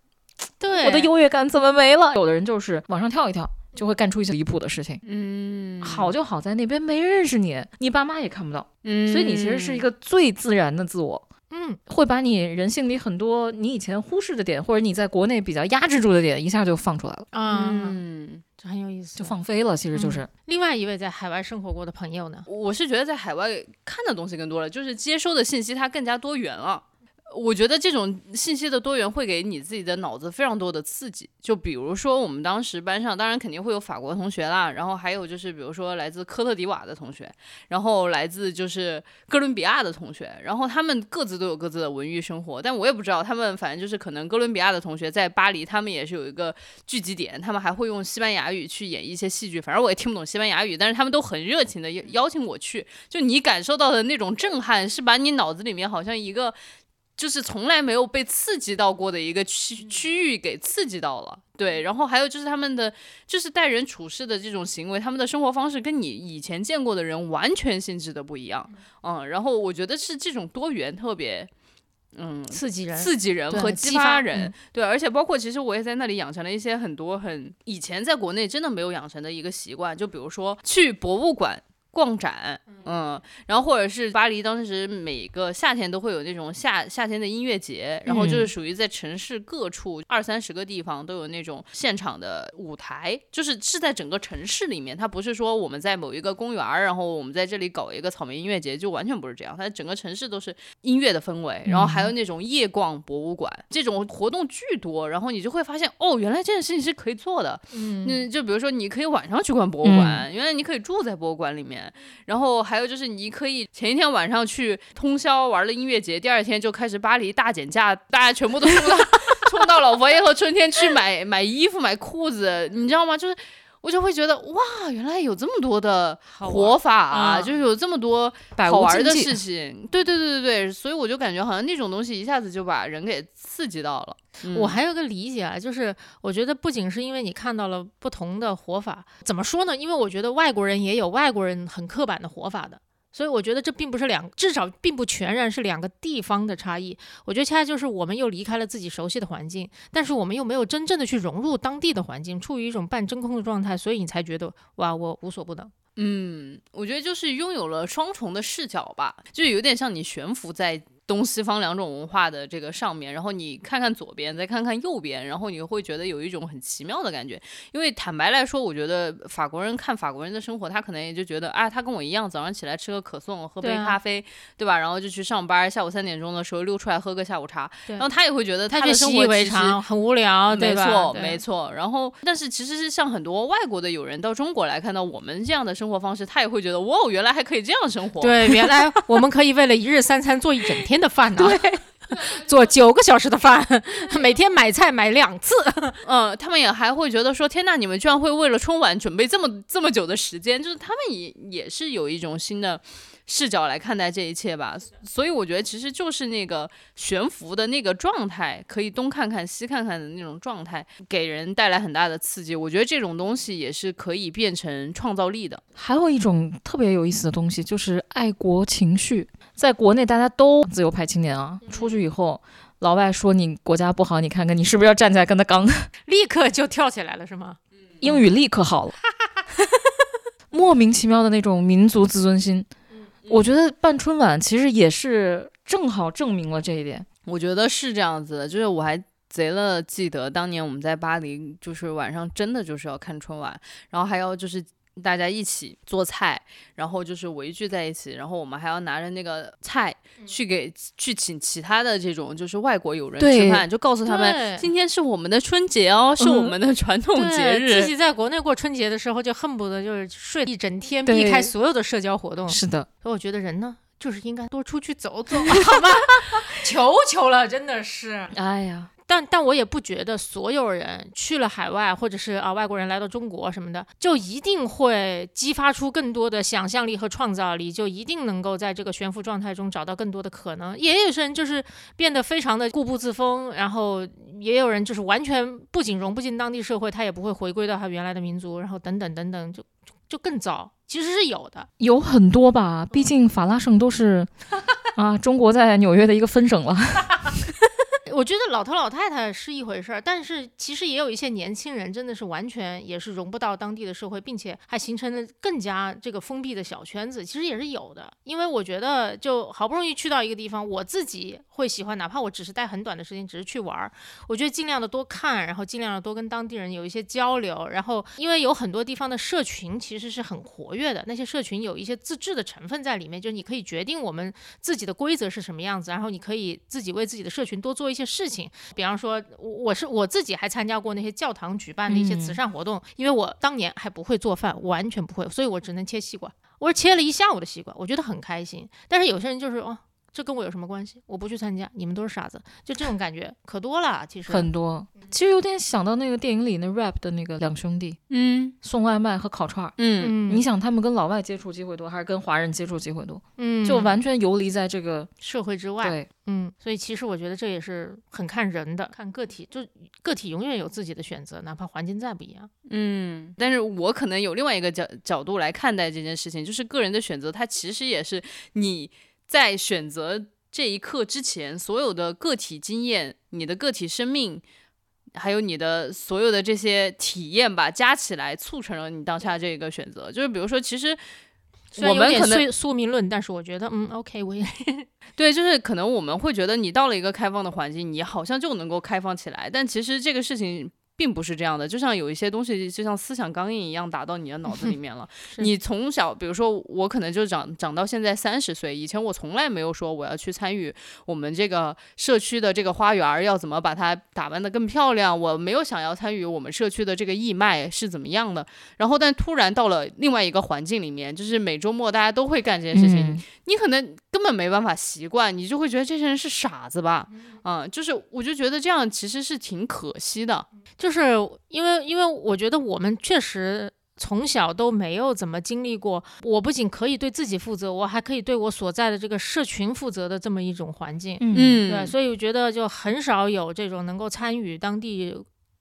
对我的优越感怎么没了？有的人就是往上跳一跳，就会干出一些离谱的事情。嗯，好就好在那边没人认识你，你爸妈也看不到，嗯，所以你其实是一个最自然的自我。嗯，会把你人性里很多你以前忽视的点，或者你在国内比较压制住的点，一下就放出来了，啊，嗯，这很有意思，就放飞了。其实就是，另外一位在海外生活过的朋友呢，我是觉得在海外看的东西更多了，就是接收的信息它更加多元了。我觉得这种信息的多元会给你自己的脑子非常多的刺激。就比如说我们当时班上，当然肯定会有法国同学啦，然后还有就是比如说来自科特迪瓦的同学，然后来自就是哥伦比亚的同学，然后他们各自都有各自的文娱生活，但我也不知道他们反正就是可能哥伦比亚的同学在巴黎，他们也是有一个聚集点，他们还会用西班牙语去演一些戏剧，反正我也听不懂西班牙语，但是他们都很热情的邀邀请我去，就你感受到的那种震撼，是把你脑子里面好像一个。就是从来没有被刺激到过的一个区区域给刺激到了，对，然后还有就是他们的就是待人处事的这种行为，他们的生活方式跟你以前见过的人完全性质的不一样，嗯，然后我觉得是这种多元特别，嗯，刺激人，刺激人和激激发发人，嗯。对，而且包括其实我也在那里养成了一些很多很以前在国内真的没有养成的一个习惯，就比如说去博物馆。逛展，嗯，然后或者是巴黎当时每个夏天都会有那种夏夏天的音乐节，然后就是属于在城市各处二三十个地方都有那种现场的舞台，就是是在整个城市里面，它不是说我们在某一个公园儿，然后我们在这里搞一个草莓音乐节，就完全不是这样，它整个城市都是音乐的氛围，然后还有那种夜逛博物馆，这种活动巨多，然后你就会发现哦，原来这件事情是可以做的，嗯，就比如说，你可以晚上去逛博物馆，原来你可以住在博物馆里面。然后还有就是，你可以前一天晚上去通宵玩了音乐节，第二天就开始巴黎大减价，大家全部都冲到 冲到老佛爷和春天去买买衣服、买裤子，你知道吗？就是我就会觉得哇，原来有这么多的活法啊，嗯就是有这么多好玩的事情。对对对对对，所以我就感觉好像那种东西一下子就把人给刺激到了。嗯我还有个理解啊，就是我觉得不仅是因为你看到了不同的活法，怎么说呢？因为我觉得外国人也有外国人很刻板的活法的。所以我觉得这并不是两，至少并不全然是两个地方的差异。我觉得恰恰就是我们又离开了自己熟悉的环境，但是我们又没有真正的去融入当地的环境，处于一种半真空的状态，所以你才觉得哇，我无所不能。嗯，我觉得就是拥有了双重的视角吧，就有点像你悬浮在东西方两种文化的这个上面，然后你看看左边，再看看右边，然后你会觉得有一种很奇妙的感觉。因为坦白来说，我觉得法国人看法国人的生活，他可能也就觉得啊，他跟我一样，早上起来吃个可颂，喝杯咖啡，对吧？然后就去上班，下午三点钟的时候溜出来喝个下午茶，然后他也会觉得他的生活其实，很无聊，对吧？没错，没错。然后，但是其实是像很多外国的友人到中国来看到我们这样的生活方式，他也会觉得哇，原来还可以这样生活。对，原来 我们可以为了一日三餐做一整天的饭呢，对 做九个小时的饭，每天买菜买两次。嗯，他们也还会觉得说，天呐，你们居然会为了春晚准备这么这么久的时间，就是他们也也是有一种新的视角来看待这一切吧。所以我觉得其实就是那个悬浮的那个状态，可以东看看西看看的那种状态，给人带来很大的刺激。我觉得这种东西也是可以变成创造力的。还有一种特别有意思的东西，就是爱国情绪。在国内，大家都自由派青年啊，出去以后，老外说你国家不好，你看看你是不是要站起来跟他刚？立刻就跳起来了，是吗？英语立刻好了，莫名其妙的那种民族自尊心。我觉得办春晚其实也是正好证明了这一点。我觉得是这样子的，就是我还贼了记得当年我们在巴黎，就是晚上真的就是要看春晚，然后还要就是。大家一起做菜，然后就是围聚在一起，然后我们还要拿着那个菜去给去请其他的这种就是外国友人吃饭，就告诉他们今天是我们的春节哦，是我们的传统节，日自。己在国内过春节的时候，就恨不得就是睡一整天，避开所有的社交活动。是的，所以我觉得人呢，就是应该多出去走走，好吗？求求了，真的是。哎呀，但但我也不觉得所有人去了海外，或者是啊外国人来到中国什么的，就一定会激发出更多的想象力和创造力，就一定能够在这个悬浮状态中找到更多的可能。也有些人就是变得非常的固步自封，然后也有人就是完全不仅融不进当地社会，他也不会回归到他原来的民族，然后等等等等，就就就更糟。其实是有的，有很多吧，毕竟法拉盛都是 啊，中国在纽约的一个分省了。我觉得老头老太太是一回事儿，但是其实也有一些年轻人真的是完全也是融不到当地的社会，并且还形成了更加这个封闭的小圈子，其实也是有的。因为我觉得就好不容易去到一个地方，我自己会喜欢，哪怕我只是待很短的时间，只是去玩儿，我觉得尽量的多看，然后尽量的多跟当地人有一些交流。然后因为有很多地方的社群其实是很活跃的，那些社群有一些自治的成分在里面，就是你可以决定我们自己的规则是什么样子，然后你可以自己为自己的社群多做一些些。事情，比方说，我我是我自己还参加过那些教堂举办的一些慈善活动，因为我当年还不会做饭，完全不会，所以我只能切西瓜，我是切了一下午的西瓜，我觉得很开心。但是有些人就是哦。这跟我有什么关系？我不去参加，你们都是傻子，就这种感觉可多了。其实很多，其实有点想到那个电影里那 rap 的那个两兄弟，嗯，送外卖和烤串儿，嗯，你想他们跟老外接触机会多，还是跟华人接触机会多？嗯，就完全游离在这个社会之外。对，嗯，所以其实我觉得这也是很看人的，看个体，就个体永远有自己的选择，哪怕环境再不一样。嗯，但是我可能有另外一个角角度来看待这件事情，就是个人的选择，它其实也是你在选择。这一刻之前，所有的个体经验、你的个体生命，还有你的所有的这些体验吧，加起来促成了你当下这个选择。就是比如说，其实我们可能宿命论，但是我觉得，嗯，OK，我也 对，就是可能我们会觉得你到了一个开放的环境，你好像就能够开放起来，但其实这个事情。并不是这样的，就像有一些东西，就像思想钢印一样打到你的脑子里面了。你从小，比如说我可能就长长到现在三十岁，以前我从来没有说我要去参与我们这个社区的这个花园要怎么把它打扮得更漂亮，我没有想要参与我们社区的这个义卖是怎么样的。然后，但突然到了另外一个环境里面，就是每周末大家都会干这件事情，你可能根本没办法习惯，你就会觉得这些人是傻子吧？嗯，就是我就觉得这样其实是挺可惜的，就。就是因为，因为我觉得我们确实从小都没有怎么经历过。我不仅可以对自己负责，我还可以对我所在的这个社群负责的这么一种环境。嗯，对，所以我觉得就很少有这种能够参与当地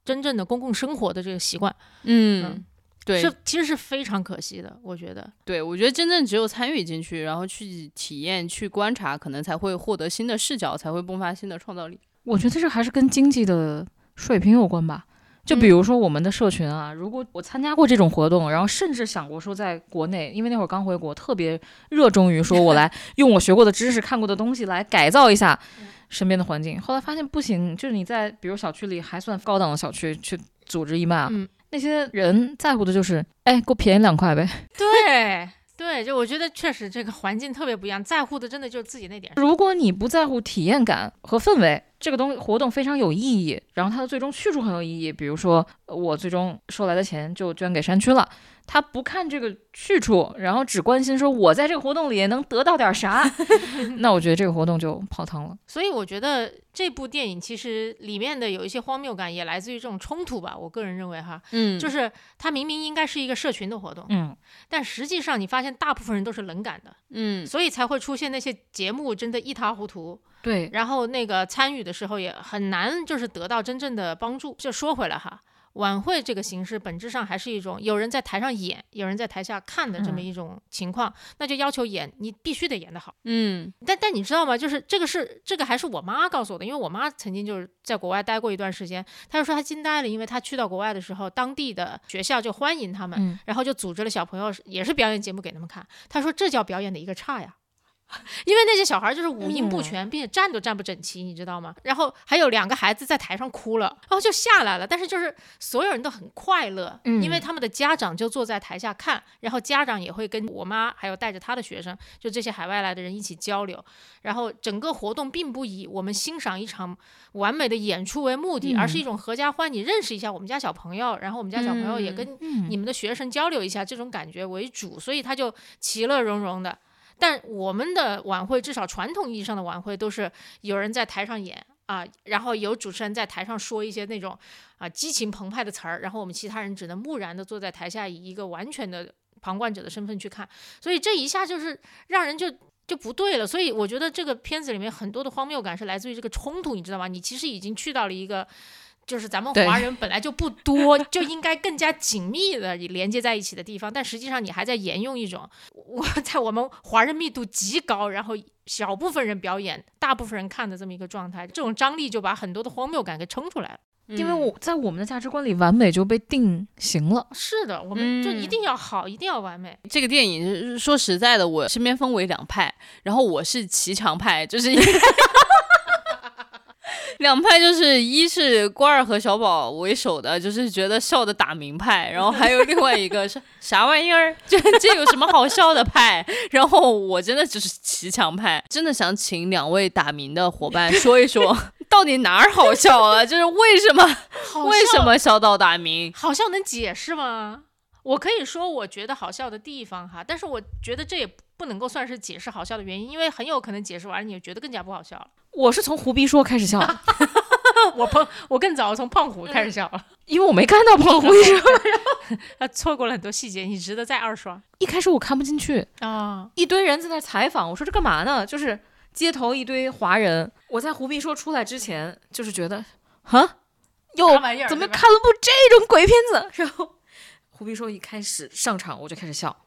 真正的公共生活的这个习惯。嗯，对，是其实是非常可惜的。我觉得，对我觉得真正只有参与进去，然后去体验、去观察，可能才会获得新的视角，才会迸发新的创造力。我觉得这还是跟经济的水平有关吧。就比如说我们的社群啊，如果我参加过这种活动，然后甚至想过说在国内，因为那会儿刚回国，特别热衷于说我来 用我学过的知识、看过的东西来改造一下身边的环境。后来发现不行，就是你在比如小区里还算高档的小区去组织义卖啊，那些人在乎的就是哎，给我便宜两块呗。对。对，就我觉得确实这个环境特别不一样，在乎的真的就是自己那点。如果你不在乎体验感和氛围，这个东西活动非常有意义，然后它的最终去处很有意义，比如说我最终收来的钱就捐给山区了。他不看这个去处，然后只关心说我在这个活动里能得到点啥，那我觉得这个活动就泡汤了。所以我觉得这部电影其实里面的有一些荒谬感，也来自于这种冲突吧。我个人认为哈，嗯，就是它明明应该是一个社群的活动，嗯，但实际上你发现大部分人都是冷感的，嗯，所以才会出现那些节目真的一塌糊涂。对，然后那个参与的时候也很难，就是得到真正的帮助。就说回来哈。晚会这个形式本质上还是一种有人在台上演，有人在台下看的这么一种情况，那就要求演你必须得演得好。嗯，但但你知道吗？就是这个是这个还是我妈告诉我的，因为我妈曾经就是在国外待过一段时间，她就说她惊呆了，因为她去到国外的时候，当地的学校就欢迎他们，然后就组织了小朋友也是表演节目给他们看。她说这叫表演的一个差呀。因为那些小孩就是五音不全，并且站都站不整齐，你知道吗？然后还有两个孩子在台上哭了，然后就下来了。但是就是所有人都很快乐，因为他们的家长就坐在台下看，然后家长也会跟我妈还有带着他的学生，就这些海外来的人一起交流。然后整个活动并不以我们欣赏一场完美的演出为目的，而是一种合家欢，你认识一下我们家小朋友，然后我们家小朋友也跟你们的学生交流一下，这种感觉为主，所以他就其乐融融的。但我们的晚会，至少传统意义上的晚会，都是有人在台上演啊，然后有主持人在台上说一些那种啊激情澎湃的词儿，然后我们其他人只能木然的坐在台下，以一个完全的旁观者的身份去看。所以这一下就是让人就就不对了。所以我觉得这个片子里面很多的荒谬感是来自于这个冲突，你知道吗？你其实已经去到了一个。就是咱们华人本来就不多，就应该更加紧密的连接在一起的地方，但实际上你还在沿用一种我在我们华人密度极高，然后小部分人表演，大部分人看的这么一个状态，这种张力就把很多的荒谬感给撑出来了。因为我在我们的价值观里，完美就被定型了。是的，我们就嗯一定要好，一定要完美。这个电影说实在的，我身边分为两派，然后我是骑墙派，就是因为两派就是一是关二和小宝为首的，就是觉得笑的打鸣派，然后还有另外一个是啥玩意儿，这这有什么好笑的派，然后我真的就是骑墙派，真的想请两位打鸣的伙伴说一说，到底哪儿好笑了，就是为什么为什么笑到打鸣？好笑能解释吗？我可以说我觉得好笑的地方哈，但是我觉得这也不能够算是解释好笑的原因，因为很有可能解释完了你就觉得更加不好笑了。我是从胡逼说开始笑的，我胖，我更早从胖虎开始笑了，因为我没看到胖虎医生。他错过了很多细节，你值得再二刷一开始我看不进去，啊。一堆人在那采访，我说这干嘛呢？就是街头一堆华人。我在胡逼说出来之前，就是觉得，啊，又怎么看了部这种鬼片子？然后胡逼说一开始上场我就开始笑，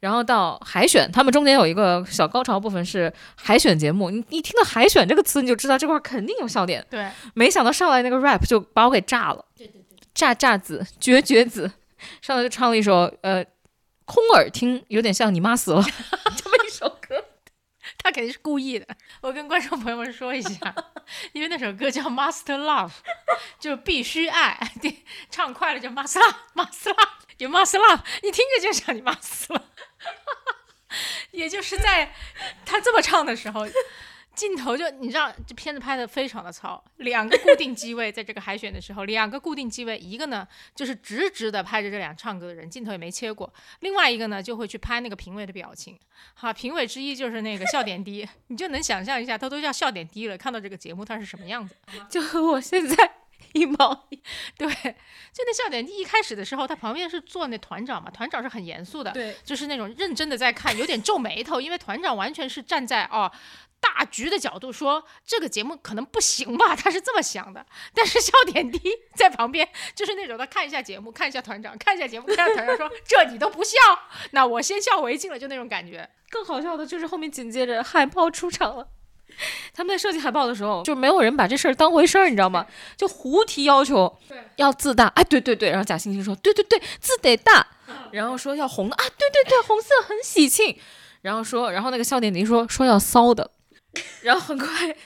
然后到海选，他们中间有一个小高潮部分是海选节目，你你听到海选这个词，你就知道这块儿肯定有笑点。对，没想到上来那个 rap 就把我给炸了，对对对炸炸子，绝绝子，上来就唱了一首呃，空耳听有点像你妈死了 这么一首歌。他肯定是故意的。我跟观众朋友们说一下，因为那首歌叫《Master Love 》，就必须爱，对，唱快了就 Master Love，Master Love，有 Master Love，一听着就像你妈死了。也就是在他这么唱的时候，镜头就你知道，这片子拍的非常的糙，两个固定机位在这个海选的时候，两个固定机位，一个呢就是直直的拍着这俩唱歌的人，镜头也没切过，另外一个呢就会去拍那个评委的表情。好，评委之一就是那个笑点低，你就能想象一下，他都叫笑点低了，看到这个节目他是什么样子。就和我现在 一毛一对，就那笑点低一开始的时候，他旁边是坐那团长嘛，团长是很严肃的，对，就是那种认真的在看，有点皱眉头，因为团长完全是站在哦。大局的角度说，这个节目可能不行吧，他是这么想的。但是笑点低在旁边，就是那种他看一下节目，看一下团长，看一下节目，看一下团长说这你都不笑，那我先笑为敬了，就那种感觉。更好笑的就是后面紧接着海报出场了。他们在设计海报的时候，就没有人把这事儿当回事儿，你知道吗？就胡提要求要字大，哎，对对对，然后贾欣欣说，对对对，字得大，然后说要红的啊，对对对，红色很喜庆，然后说，然后那个笑点低说说要骚的，然后很快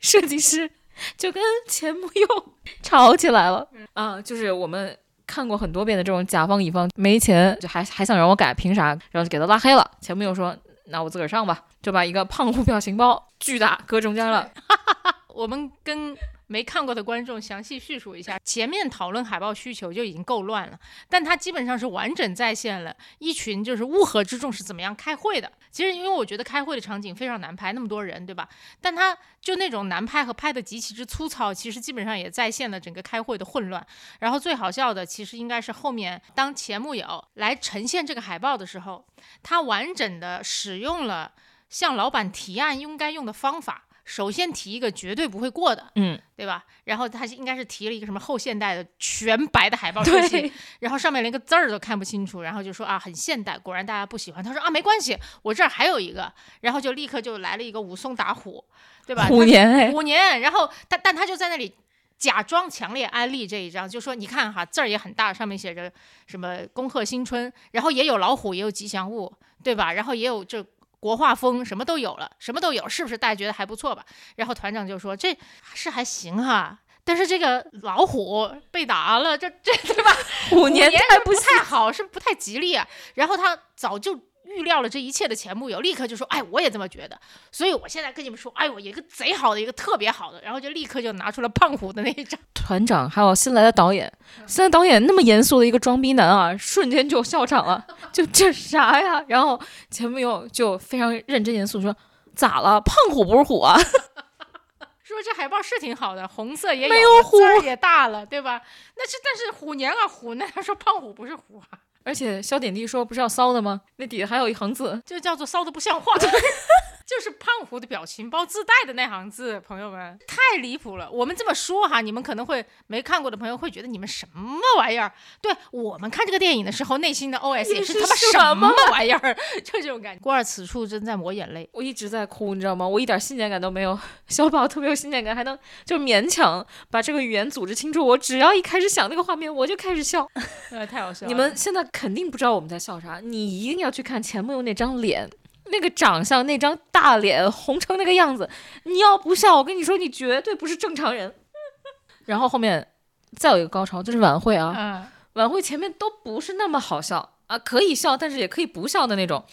设计师就跟前母佑吵起来了啊，就是我们。看过很多遍的这种甲方乙方没钱就还还想让我改，凭啥？然后就给他拉黑了。前母佑说：“那我自个儿上吧。”就把一个胖虎表情包巨大搁中间了。我们跟没看过的观众详细叙述一下，前面讨论海报需求就已经够乱了，但它基本上是完整再现了一群就是乌合之众是怎么样开会的。其实因为我觉得开会的场景非常难拍，那么多人，对吧？但它就那种难拍和拍的极其之粗糙，其实基本上也再现了整个开会的混乱。然后最好笑的其实应该是后面当钱穆友来呈现这个海报的时候，他完整的使用了向老板提案应该用的方法。首先提一个绝对不会过的，嗯，对吧？然后他应该是提了一个什么后现代的全白的海报设计，然后上面连个字儿都看不清楚，然后就说啊很现代，果然大家不喜欢。他说啊没关系，我这儿还有一个，然后就立刻就来了一个武松打虎，对吧？虎年哎，虎年，然后但但他就在那里假装强烈安利这一张，就说你看哈字儿也很大，上面写着什么恭贺新春，然后也有老虎，也有吉祥物，对吧？然后也有这。国画风什么都有了，什么都有，是不是大家觉得还不错吧？然后团长就说：“这是还行哈，但是这个老虎被打了，这这对吧？五年太太不不太好，是不太吉利啊。”然后他早就预料了这一切的前幕友，立刻就说：“哎，我也这么觉得。”所以我现在跟你们说，哎，我有一个贼好的，一个特别好的，然后就立刻就拿出了胖虎的那一张。团长还有新来的导演，新来导演那么严肃的一个装逼男啊，瞬间就笑场了，就这啥呀？然后前面又就非常认真严肃说：“咋了？胖虎不是虎啊 说这海报是挺好的，红色也有，没有虎字儿也大了，对吧？那是但是虎年啊虎那？他说胖虎不是虎啊，？”而且小点滴说不是要骚的吗？那底下还有一行字，就叫做骚的不像话。就是胖虎的表情包自带的那行字，朋友们太离谱了。我们这么说哈，你们可能会没看过的朋友会觉得你们什么玩意儿？对我们看这个电影的时候，内心的 OS 也是他妈什么玩意儿？就这种感觉。郭二此处正在抹眼泪，我一直在哭，你知道吗？我一点信念感都没有。小宝特别有信念感，还能就勉强把这个语言组织清楚。我只要一开始想那个画面，我就开始笑，呃，太好笑了。你们现在肯定不知道我们在笑啥，你一定要去看钱穆那张脸，那个长相，那张大脸红成那个样子，你要不笑，我跟你说，你绝对不是正常人。然后后面再有一个高潮，就是晚会啊，嗯，晚会前面都不是那么好笑啊，可以笑，但是也可以不笑的那种。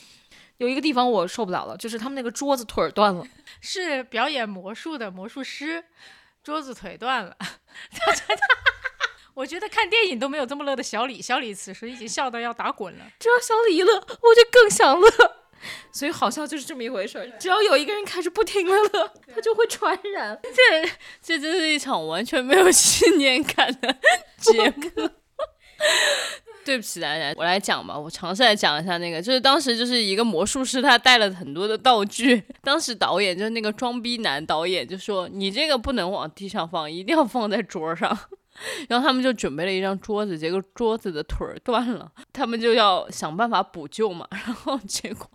有一个地方我受不了了，就是他们那个桌子腿儿断了。是表演魔术的魔术师，桌子腿断了。我觉得看电影都没有这么乐的小李，小李此时已经笑到要打滚了。只要小李一乐，我就更想乐。所以好笑就是这么一回事儿，只要有一个人开始不停的乐，他就会传染。这这真是一场完全没有信念感的 节目。对不起大家，我来讲吧，我尝试来讲一下那个，就是当时就是一个魔术师，他带了很多的道具。当时导演就是那个装逼男导演就说：“你这个不能往地上放，一定要放在桌上。”然后他们就准备了一张桌子，结果桌子的腿儿断了，他们就要想办法补救嘛。然后结果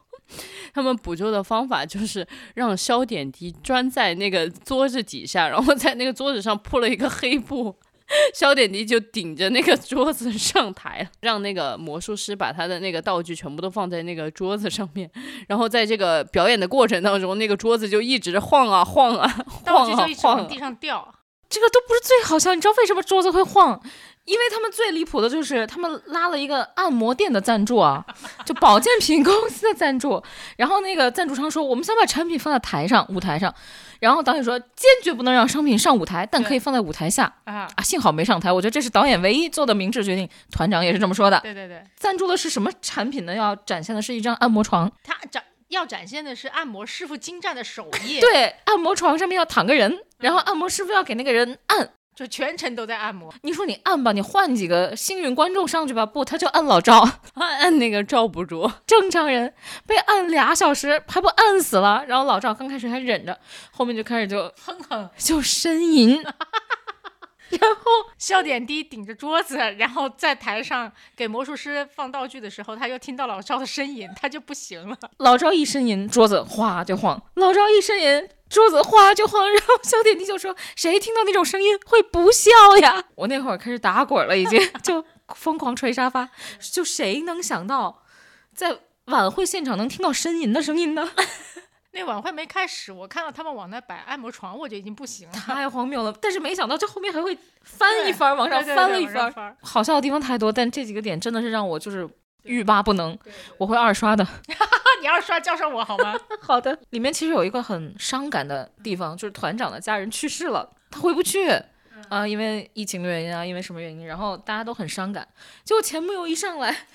他们补救的方法就是让肖点滴钻在那个桌子底下，然后在那个桌子上铺了一个黑布。肖点滴就顶着那个桌子上台了，让那个魔术师把他的那个道具全部都放在那个桌子上面，然后在这个表演的过程当中，那个桌子就一直晃啊晃啊，道具就一直晃啊往地上掉。这个都不是最好笑，你知道为什么桌子会晃？因为他们最离谱的就是他们拉了一个按摩店的赞助啊，就保健品公司的赞助。然后那个赞助商说，我们想把产品放在台上舞台上，然后导演说坚决不能让商品上舞台，但可以放在舞台下啊，啊。幸好没上台，我觉得这是导演唯一做的明智决定。团长也是这么说的。对对对，赞助的是什么产品呢？要展现的是一张按摩床。他展要展现的是按摩师傅精湛的手艺，，对，按摩床上面要躺个人，然后按摩师傅要给那个人按。就全程都在按摩。你说你按吧，你换几个幸运观众上去吧，不，他就按老赵。按按那个赵不住，正常人被按俩小时还不按死了，然后老赵刚开始还忍着，后面就开始就哼哼，就呻吟，然后笑点低顶着桌子，然后在台上给魔术师放道具的时候，他又听到老赵的呻吟，他就不行了。老赵一呻吟，桌子哗就晃；老赵一呻吟，桌子哗就晃。然后笑点滴就说：“谁听到那种声音会不笑呀？”我那会儿开始打滚了，已经 就疯狂捶沙发。就谁能想到，在晚会现场能听到呻吟的声音呢？那晚会没开始，我看到他们往那摆按摩床，我就已经不行了。太荒谬了！但是没想到这后面还会翻一番，往上翻了一番。好笑的地方太多，但这几个点真的是让我就是欲罢不能，我会二刷的。那 你二刷叫上我好吗？好的，里面其实有一个很伤感的地方，就是团长的家人去世了，他回不去。啊，因为疫情的原因啊，因为什么原因，然后大家都很伤感。结果钱穆友一上来，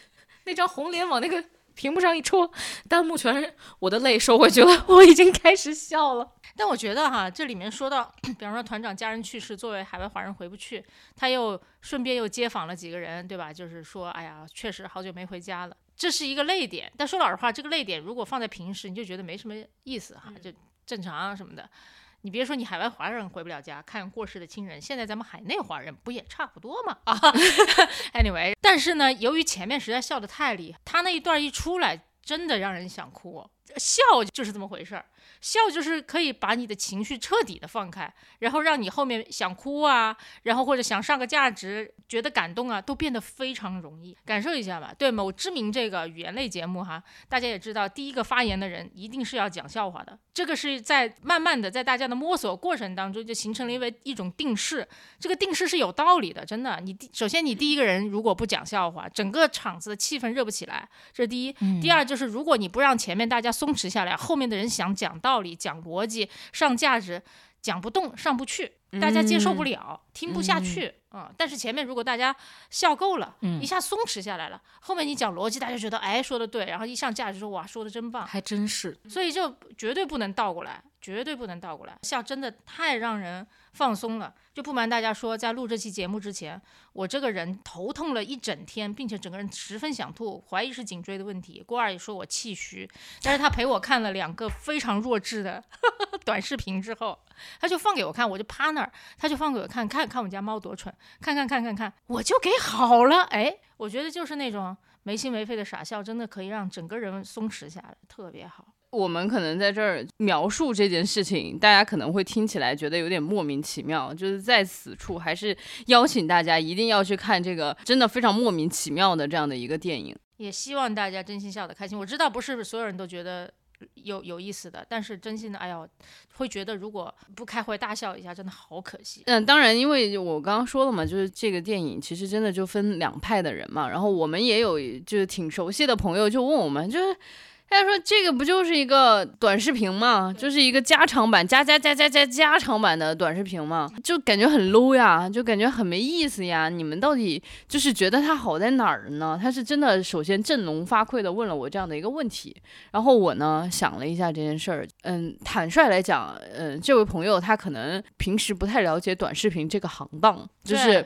那张红脸往那个屏幕上一戳，弹幕全是我的泪收回去了，我已经开始笑了。但我觉得哈，这里面说到，比方说团长家人去世，作为海外华人回不去，他又顺便又接访了几个人，对吧？就是说，哎呀，确实好久没回家了，这是一个泪点。但说老实话，这个泪点如果放在平时，你就觉得没什么意思哈，就正常啊什么的。你别说你海外华人回不了家看过世的亲人，现在咱们海内华人不也差不多吗？啊，anyway，但是呢，由于前面实在笑得太厉害，他那一段一出来，真的让人想哭、哦。笑就是这么回事儿，笑就是可以把你的情绪彻底的放开，然后让你后面想哭啊，然后或者想上个价值，觉得感动啊，都变得非常容易。感受一下吧。对某知名这个语言类节目哈，大家也知道，第一个发言的人一定是要讲笑话的，这个是在慢慢的在大家的摸索过程当中就形成了一为一种定式。这个定式是有道理的，真的。你第首先你第一个人如果不讲笑话，整个场子的气氛热不起来，这是第一。第二就是如果你不让前面大家松弛下来，后面的人想讲道理、讲逻辑、上价值，讲不动、上不去，大家接受不了，听不下去啊、嗯但是前面如果大家笑够了，一下松弛下来了，后面你讲逻辑，大家觉得哎说的对，然后一上价值说哇说的真棒，还真是，所以就绝对不能倒过来，绝对不能倒过来。笑真的太让人放松了。就不瞒大家说，在录这期节目之前，我这个人头痛了一整天，并且整个人十分想吐，怀疑是颈椎的问题。郭二也说我气虚，但是他陪我看了两个非常弱智的 短视频之后，他就放给我看，我就趴那儿，他就放给我看，看看我们家猫多蠢，看看看看看，我就给好了。哎，我觉得就是那种没心没肺的傻笑，真的可以让整个人松弛下来，特别好。我们可能在这儿描述这件事情，大家可能会听起来觉得有点莫名其妙。就是在此处，还是邀请大家一定要去看这个真的非常莫名其妙的这样的一个电影。也希望大家真心笑得开心。我知道不是所有人都觉得有有意思的，但是真心的，哎呦，会觉得如果不开怀大笑一下，真的好可惜。嗯，当然，因为我刚刚说了嘛，就是这个电影其实真的就分两派的人嘛。然后我们也有就是挺熟悉的朋友就问我们，就是。他说：“这个不就是一个短视频吗？就是一个加长版、加加加加加加长版的短视频吗？就感觉很 low 呀，就感觉很没意思呀。你们到底就是觉得它好在哪儿呢？他是真的首先振聋发聩的问了我这样的一个问题。然后我呢想了一下这件事儿，嗯，坦率来讲，嗯，这位朋友他可能平时不太了解短视频这个行当，就是。”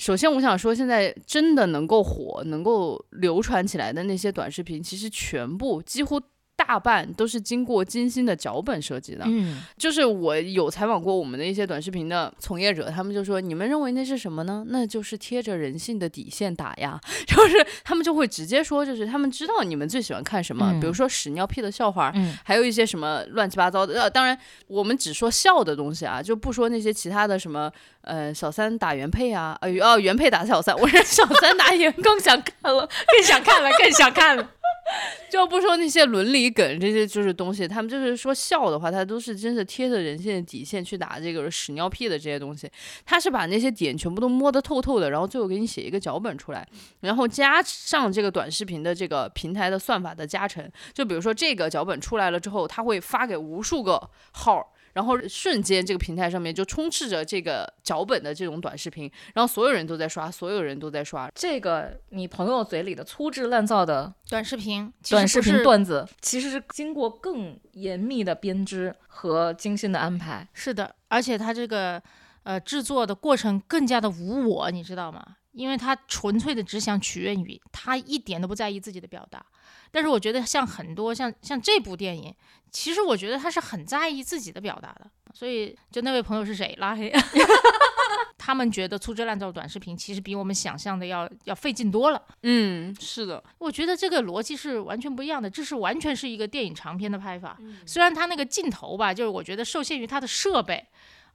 首先，我想说，现在真的能够火、能够流传起来的那些短视频，其实全部几乎。大半都是经过精心的脚本设计的，嗯，就是我有采访过我们的一些短视频的从业者，他们就说，你们认为那是什么呢？那就是贴着人性的底线打呀，就是他们就会直接说，就是他们知道你们最喜欢看什么，比如说屎尿屁的笑话，嗯，还有一些什么乱七八糟的，呃，当然我们只说笑的东西啊，就不说那些其他的什么，呃，小三打原配啊，呃，哦，原配打小三，我说小三打原 更想看了，更想看了，更想看了。就不说那些伦理梗这些就是东西，他们就是说笑的话，他都是真的贴着人性的底线去打这个屎尿屁的这些东西，他是把那些点全部都摸得透透的，然后最后给你写一个脚本出来，然后加上这个短视频的这个平台的算法的加成，就比如说这个脚本出来了之后，他会发给无数个号。然后瞬间，这个平台上面就充斥着这个脚本的这种短视频，然后所有人都在刷，所有人都在刷这个你朋友嘴里的粗制滥造的短视频，短视频段子，其实是经过更严密的编织和精心的安排。是的，而且它这个呃制作的过程更加的无我，你知道吗？因为他纯粹的只想取悦于他，一点都不在意自己的表达。但是我觉得像很多像像这部电影，其实我觉得他是很在意自己的表达的。所以就那位朋友是谁？拉黑。他们觉得粗制滥造短视频其实比我们想象的要要费劲多了。嗯，是的，我觉得这个逻辑是完全不一样的。这是完全是一个电影长片的拍法。虽然他那个镜头吧，就是我觉得受限于他的设备。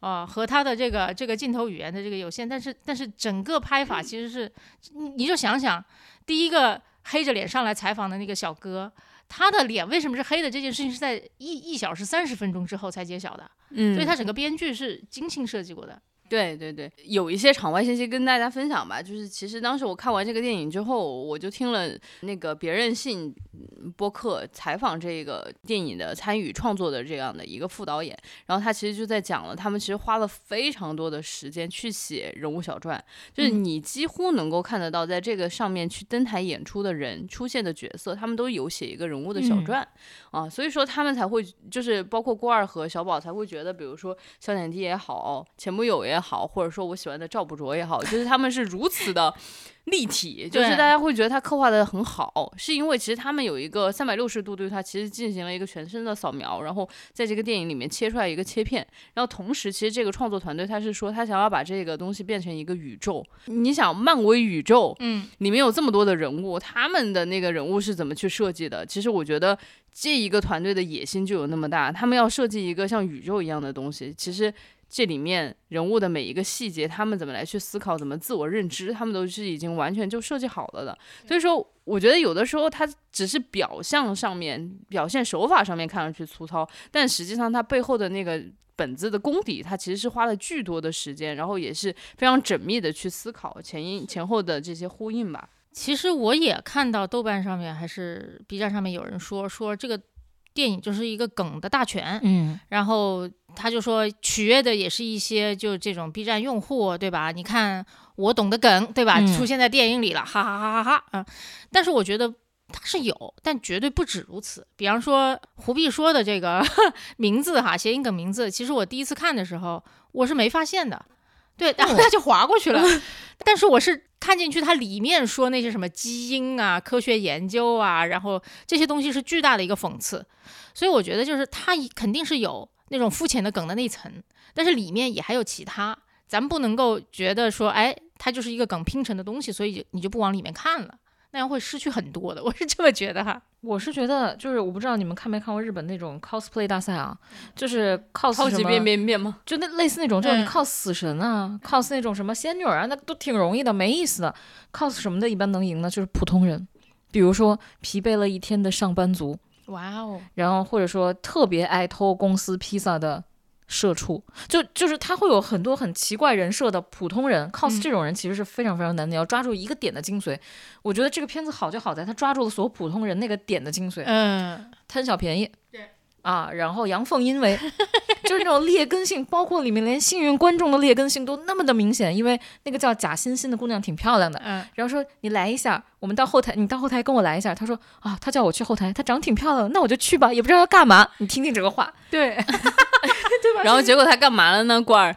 啊，和他的这个这个镜头语言的这个有限，但是但是整个拍法其实是，你你就想想，第一个黑着脸上来采访的那个小哥，他的脸为什么是黑的？这件事情是在一一小时三十分钟之后才揭晓的，嗯，所以他整个编剧是精心设计过的。对对对，有一些场外信息跟大家分享吧。就是其实当时我看完这个电影之后，我就听了那个别任性播客采访这个电影的参与创作的这样的一个副导演，然后他其实就在讲了，他们其实花了非常多的时间去写人物小传，就是你几乎能够看得到，在这个上面去登台演出的人出现的角色，他们都有写一个人物的小传。啊，所以说他们才会就是包括郭二和小宝才会觉得，比如说小点滴也好，钱穆友也。也好，或者说我喜欢的赵不卓也好，就是他们是如此的 立体，就是大家会觉得他刻画的很好，是因为其实他们有一个三百六十度对他其实进行了一个全身的扫描，然后在这个电影里面切出来一个切片，然后同时其实这个创作团队他是说他想要把这个东西变成一个宇宙，你想漫威宇宙，嗯，里面有这么多的人物，他们的那个人物是怎么去设计的？其实我觉得这一个团队的野心就有那么大，他们要设计一个像宇宙一样的东西，其实。这里面人物的每一个细节，他们怎么来去思考，怎么自我认知，他们都是已经完全就设计好了的。所以说，我觉得有的时候他只是表象上面、表现手法上面看上去粗糙，但实际上他背后的那个本子的功底，他其实是花了巨多的时间，然后也是非常缜密的去思考前因前后的这些呼应吧。其实我也看到豆瓣上面还是 B 站上面有人说说这个。电影就是一个梗的大全，嗯，然后他就说取悦的也是一些就这种 B 站用户，对吧？你看我懂的梗，对吧？出现在电影里了，哈哈哈哈哈啊！但是我觉得它是有，但绝对不止如此。比方说胡碧说的这个 名字哈，谐音梗名字，其实我第一次看的时候我是没发现的，对，然后他就划过去了。但是我是看进去，它里面说那些什么基因啊、科学研究啊，然后这些东西是巨大的一个讽刺，所以我觉得就是它肯定是有那种肤浅的梗的那一层，但是里面也还有其他，咱不能够觉得说，哎，它就是一个梗拼成的东西，所以你就不往里面看了。那样会失去很多的，我是这么觉得哈。我是觉得，就是我不知道你们看没看过日本那种 cosplay 大赛啊，就是 cos 超级变变变吗？就那类似那种，就是你嗯 cos 死神啊、c o s 那种什么仙女儿啊，那都挺容易的，没意思的。cos 什么的，一般能赢的就是普通人，比如说疲惫了一天的上班族，哇哦，然后或者说特别爱偷公司披萨的社畜，就就是他会有很多很奇怪人设的普通人，cos 嗯这种人其实是非常非常难的，你要抓住一个点的精髓。我觉得这个片子好就好在他抓住了所有普通人那个点的精髓，嗯，贪小便宜。对。啊，然后阳奉阴违，就是那种劣根性，包括里面连幸运观众的劣根性都那么的明显，因为那个叫贾欣欣的姑娘挺漂亮的，嗯，然后说你来一下，我们到后台，你到后台跟我来一下。他说啊，他叫我去后台，她长得挺漂亮的，那我就去吧，也不知道要干嘛。你听听这个话，对，然后结果他干嘛了呢？罐儿，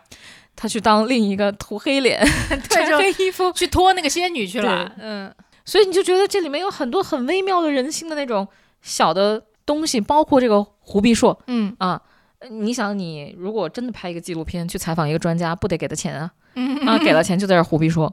他去当另一个涂黑脸、穿黑衣服，去拖那个仙女去了，嗯，所以你就觉得这里面有很多很微妙的人性的那种小的东西，包括这个胡必硕嗯啊。呃你想，你如果真的拍一个纪录片去采访一个专家，不得给他钱啊？嗯 啊，给了钱就在这儿胡逼说，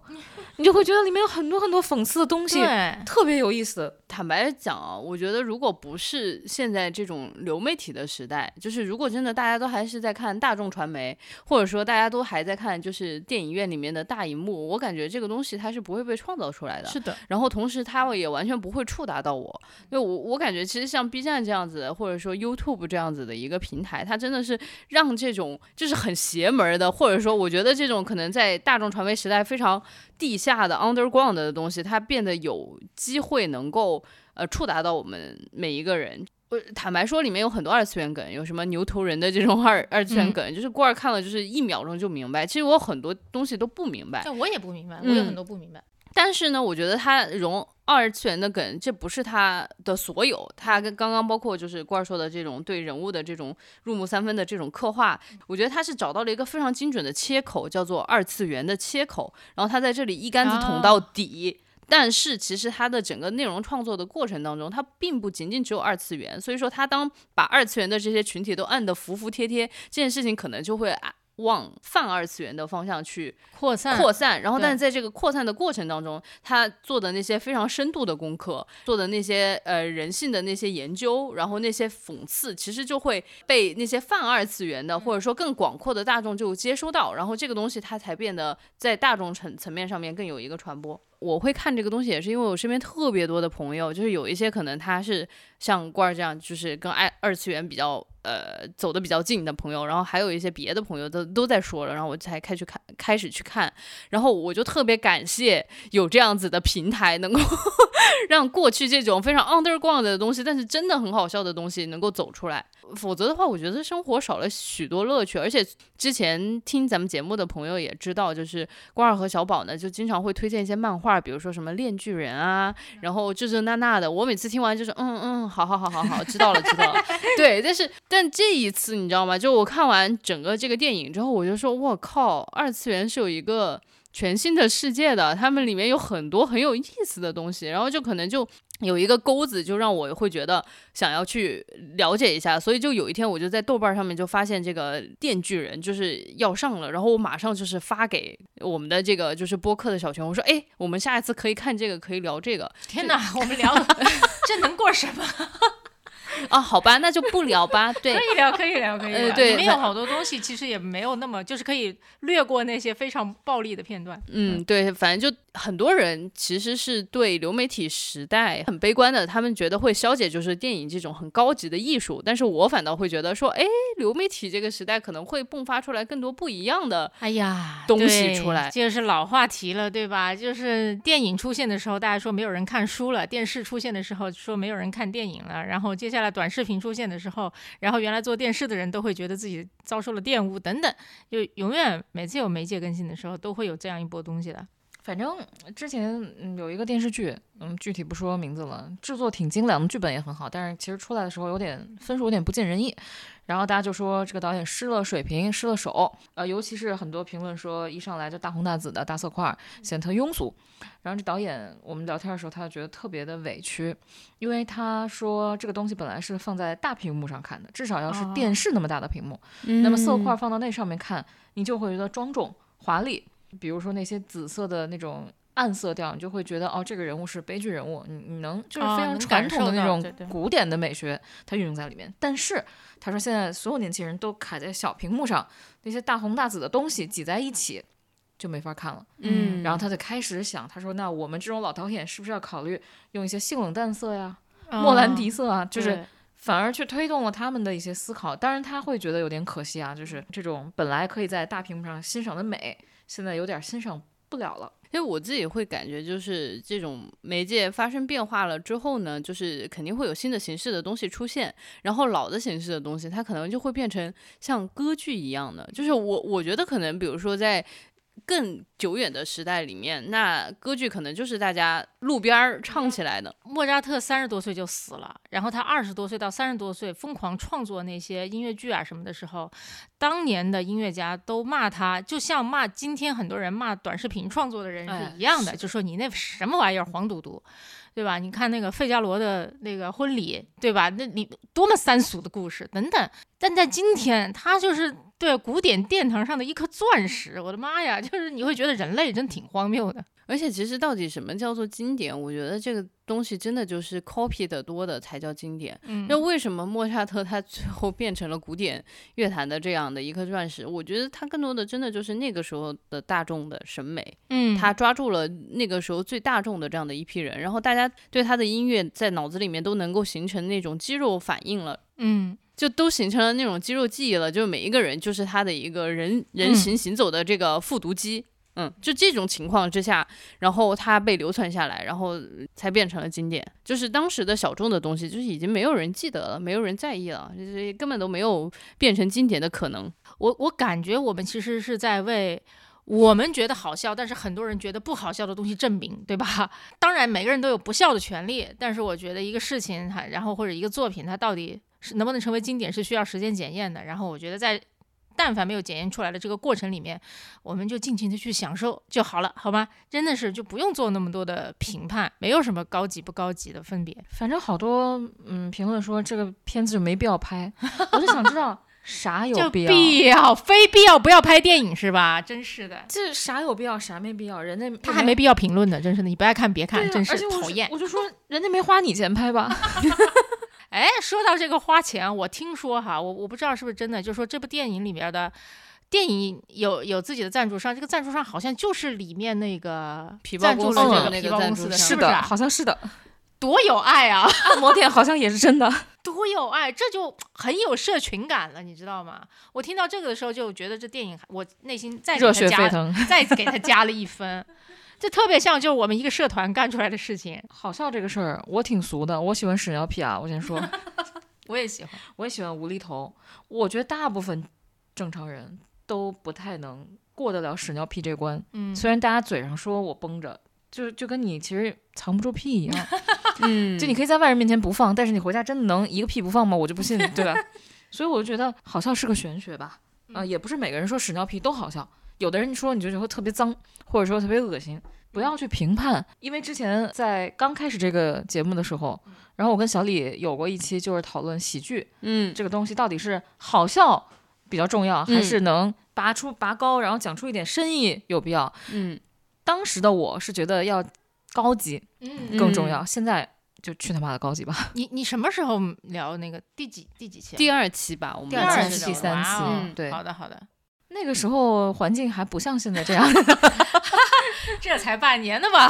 你就会觉得里面有很多很多讽刺的东西，对，特别有意思。坦白讲啊，我觉得如果不是现在这种流媒体的时代，就是如果真的大家都还是在看大众传媒，或者说大家都还在看就是电影院里面的大荧幕，我感觉这个东西它是不会被创造出来的。是的，然后同时它也完全不会触达到我，因为我我感觉其实像 B 站这样子，或者说 YouTube 这样子的一个平台，它真的是让这种就是很邪门的，或者说我觉得这种可能在大众传媒时代非常地下的 underground 的东西，它变得有机会能够呃触达到我们每一个人。我，坦白说，里面有很多二次元梗，有什么牛头人的这种二二次元嗯梗，就是郭儿看了就是一秒钟就明白。其实我很多东西都不明白，但我也不明白，我有嗯很多不明白，但是呢，我觉得他融二次元的梗，这不是他的所有。他跟刚刚包括就是官儿说的这种对人物的这种入木三分的这种刻画，我觉得他是找到了一个非常精准的切口，叫做二次元的切口。然后他在这里一竿子捅到底。但是其实他的整个内容创作的过程当中，它并不仅仅只有二次元，所以说他当把二次元的这些群体都按得服服帖帖，这件事情可能就会啊往泛二次元的方向去扩散，扩散，然后但是在这个扩散的过程当中，他做的那些非常深度的功课，做的那些呃人性的那些研究，然后那些讽刺，其实就会被那些泛二次元的或者说更广阔的大众就接收到，然后这个东西它才变得在大众层层面上面更有一个传播。我会看这个东西，也是因为我身边特别多的朋友，就是有一些可能他是像官儿这样，就是跟爱二次元比较呃走的比较近的朋友，然后还有一些别的朋友都都在说了，然后我才开始看开始去看，然后我就特别感谢有这样子的平台，能够 让过去这种非常 underground 的东西，但是真的很好笑的东西能够走出来。否则的话，我觉得生活少了许多乐趣。而且之前听咱们节目的朋友也知道，就是关二和小宝呢，就经常会推荐一些漫画，比如说什么《恋巨人》啊，然后这这那那的。我每次听完就是嗯嗯，好好好好好，知道了知道了。对，但是但这一次你知道吗？就我看完整个这个电影之后，我就说，我靠，二次元是有一个。全新的世界的，他们里面有很多很有意思的东西，然后就可能就有一个钩子，就让我会觉得想要去了解一下，所以就有一天我就在豆瓣上面就发现这个《电锯人》就是要上了，然后我马上就是发给我们的这个就是播客的小群，我说，哎，我们下一次可以看这个，可以聊这个。天哪，我们聊 这能过什么？啊，好吧，那就不聊吧，对可。以聊，可以聊，可以聊。呃对里面有好多东西，其实也没有那么，就是可以略过那些非常暴力的片段。嗯，对，反正就很多人其实是对流媒体时代很悲观的，他们觉得会消解就是电影这种很高级的艺术，但是我反倒会觉得说，哎，流媒体这个时代可能会迸发出来更多不一样的，哎呀，东西出来就是老话题了，对吧？就是电影出现的时候，大家说没有人看书了；电视出现的时候，说没有人看电影了。然后接下来短视频出现的时候，然后原来做电视的人都会觉得自己遭受了玷污等等，就永远每次有媒介更新的时候，都会有这样一波东西的。反正之前嗯有一个电视剧，嗯，具体不说名字了，制作挺精良的，剧本也很好，但是其实出来的时候有点分数有点不尽人意，然后大家就说这个导演失了水平，失了手，呃，尤其是很多评论说一上来就大红大紫的大色块，显得特庸俗。然后这导演我们聊天的时候，他就觉得特别的委屈，因为他说这个东西本来是放在大屏幕上看的，至少要是电视那么大的屏幕，那么色块放到那上面看，你就会觉得庄重华丽。比如说那些紫色的那种暗色调，你就会觉得哦，这个人物是悲剧人物，你你能就是非常传统的那种古典的美学，它运用在里面。但是他说现在所有年轻人都卡在小屏幕上，那些大红大紫的东西挤在一起就没法看了。嗯，然后他就开始想，他说那我们这种老导演是不是要考虑用一些性冷淡色呀、莫兰迪色啊，就是反而去推动了他们的一些思考。当然他会觉得有点可惜啊，就是这种本来可以在大屏幕上欣赏的美。现在有点欣赏不了了，因为我自己会感觉，就是这种媒介发生变化了之后呢，就是肯定会有新的形式的东西出现，然后老的形式的东西，它可能就会变成像歌剧一样的。就是我我觉得可能，比如说在。更久远的时代里面，那歌剧可能就是大家路边儿唱起来的。莫扎特三十多岁就死了，然后他二十多岁到三十多岁疯狂创作那些音乐剧啊什么的时候，当年的音乐家都骂他，就像骂今天很多人骂短视频创作的人是一样的，就说你那什么玩意儿黄赌毒。对吧？你看那个费加罗的那个婚礼，对吧？那你多么三俗的故事等等。但在今天，他就是对古典殿堂上的一颗钻石。我的妈呀！就是你会觉得人类真挺荒谬的。而且其实到底什么叫做经典？我觉得这个东西真的就是 copy 的多的才叫经典。嗯，那为什么莫扎特他最后变成了古典乐坛的这样的一颗钻石？我觉得他更多的真的就是那个时候的大众的审美。嗯，他抓住了那个时候最大众的这样的一批人，然后大家对他的音乐在脑子里面都能够形成那种肌肉反应了。嗯，就都形成了那种肌肉记忆了，就每一个人就是他的一个人人形行走的这个复读机。嗯，就这种情况之下，然后它被流传下来，然后才变成了经典。就是当时的小众的东西，就是已经没有人记得了，没有人在意了，就是根本都没有变成经典的可能。我我感觉我们其实是在为我们觉得好笑，但是很多人觉得不好笑的东西证明，对吧？当然每个人都有不笑的权利，但是我觉得一个事情它，然后或者一个作品它到底是能不能成为经典，是需要时间检验的。然后我觉得在。但凡没有检验出来的这个过程里面，我们就尽情的去享受就好了，好吗？真的是就不用做那么多的评判，没有什么高级不高级的分别。反正好多嗯评论说这个片子就没必要拍，我就想知道 啥有必要？必要，非必要不要拍电影是吧？真是的，这啥有必要，啥没必要？人家他还没必要评论呢，真是的，你不爱看别看，真是讨厌。我就说人家没花你钱拍吧。哎，说到这个花钱，我听说哈，我我不知道是不是真的，就是说这部电影里面的电影有有自己的赞助商，这个赞助商好像就是里面那个皮包公司的那个公司的，是的，好像是的，多有爱啊！按摩店好像也是真的，多有爱，这就很有社群感了，你知道吗？我听到这个的时候就觉得这电影，我内心再热血沸腾，再给他加了一分。这特别像就是我们一个社团干出来的事情。好笑这个事儿，我挺俗的，我喜欢屎尿屁啊！我先说，我也喜欢，我也喜欢无厘头。我觉得大部分正常人都不太能过得了屎尿屁这关。嗯，虽然大家嘴上说我绷着，就就跟你其实藏不住屁一样。嗯，就你可以在外人面前不放，但是你回家真的能一个屁不放吗？我就不信，对吧？所以我就觉得好笑是个玄学吧。啊，也不是每个人说屎尿屁都好笑。有的人说你就觉得特别脏，或者说特别恶心，不要去评判。因为之前在刚开始这个节目的时候，然后我跟小李有过一期，就是讨论喜剧，嗯，这个东西到底是好笑比较重要，还是能拔出拔高，然后讲出一点深意有必要？嗯，当时的我是觉得要高级，嗯，更重要。现在就去他妈的高级吧。你你什么时候聊那个第几第几期？第二期吧，我们第二期、第三期，对，好的好的。那个时候环境还不像现在这样，这才半年的吧？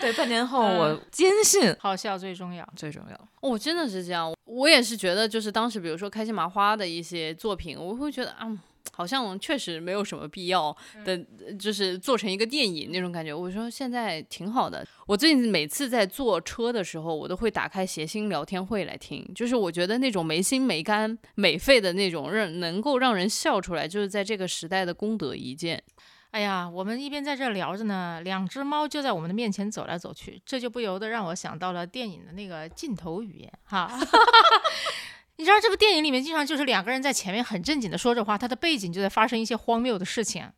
对，半年后我坚信好笑最重要，最重要。哦，真的是这样，我也是觉得，就是当时比如说开心麻花的一些作品，我会觉得啊。好像确实没有什么必要的，就是做成一个电影那种感觉。我说现在挺好的。我最近每次在坐车的时候，我都会打开谐星聊天会来听。就是我觉得那种没心没肝没肺的那种，让能够让人笑出来，就是在这个时代的功德一件。哎呀，我们一边在这聊着呢，两只猫就在我们的面前走来走去，这就不由得让我想到了电影的那个镜头语言哈。你知道这部电影里面经常就是两个人在前面很正经的说着话，他的背景就在发生一些荒谬的事情。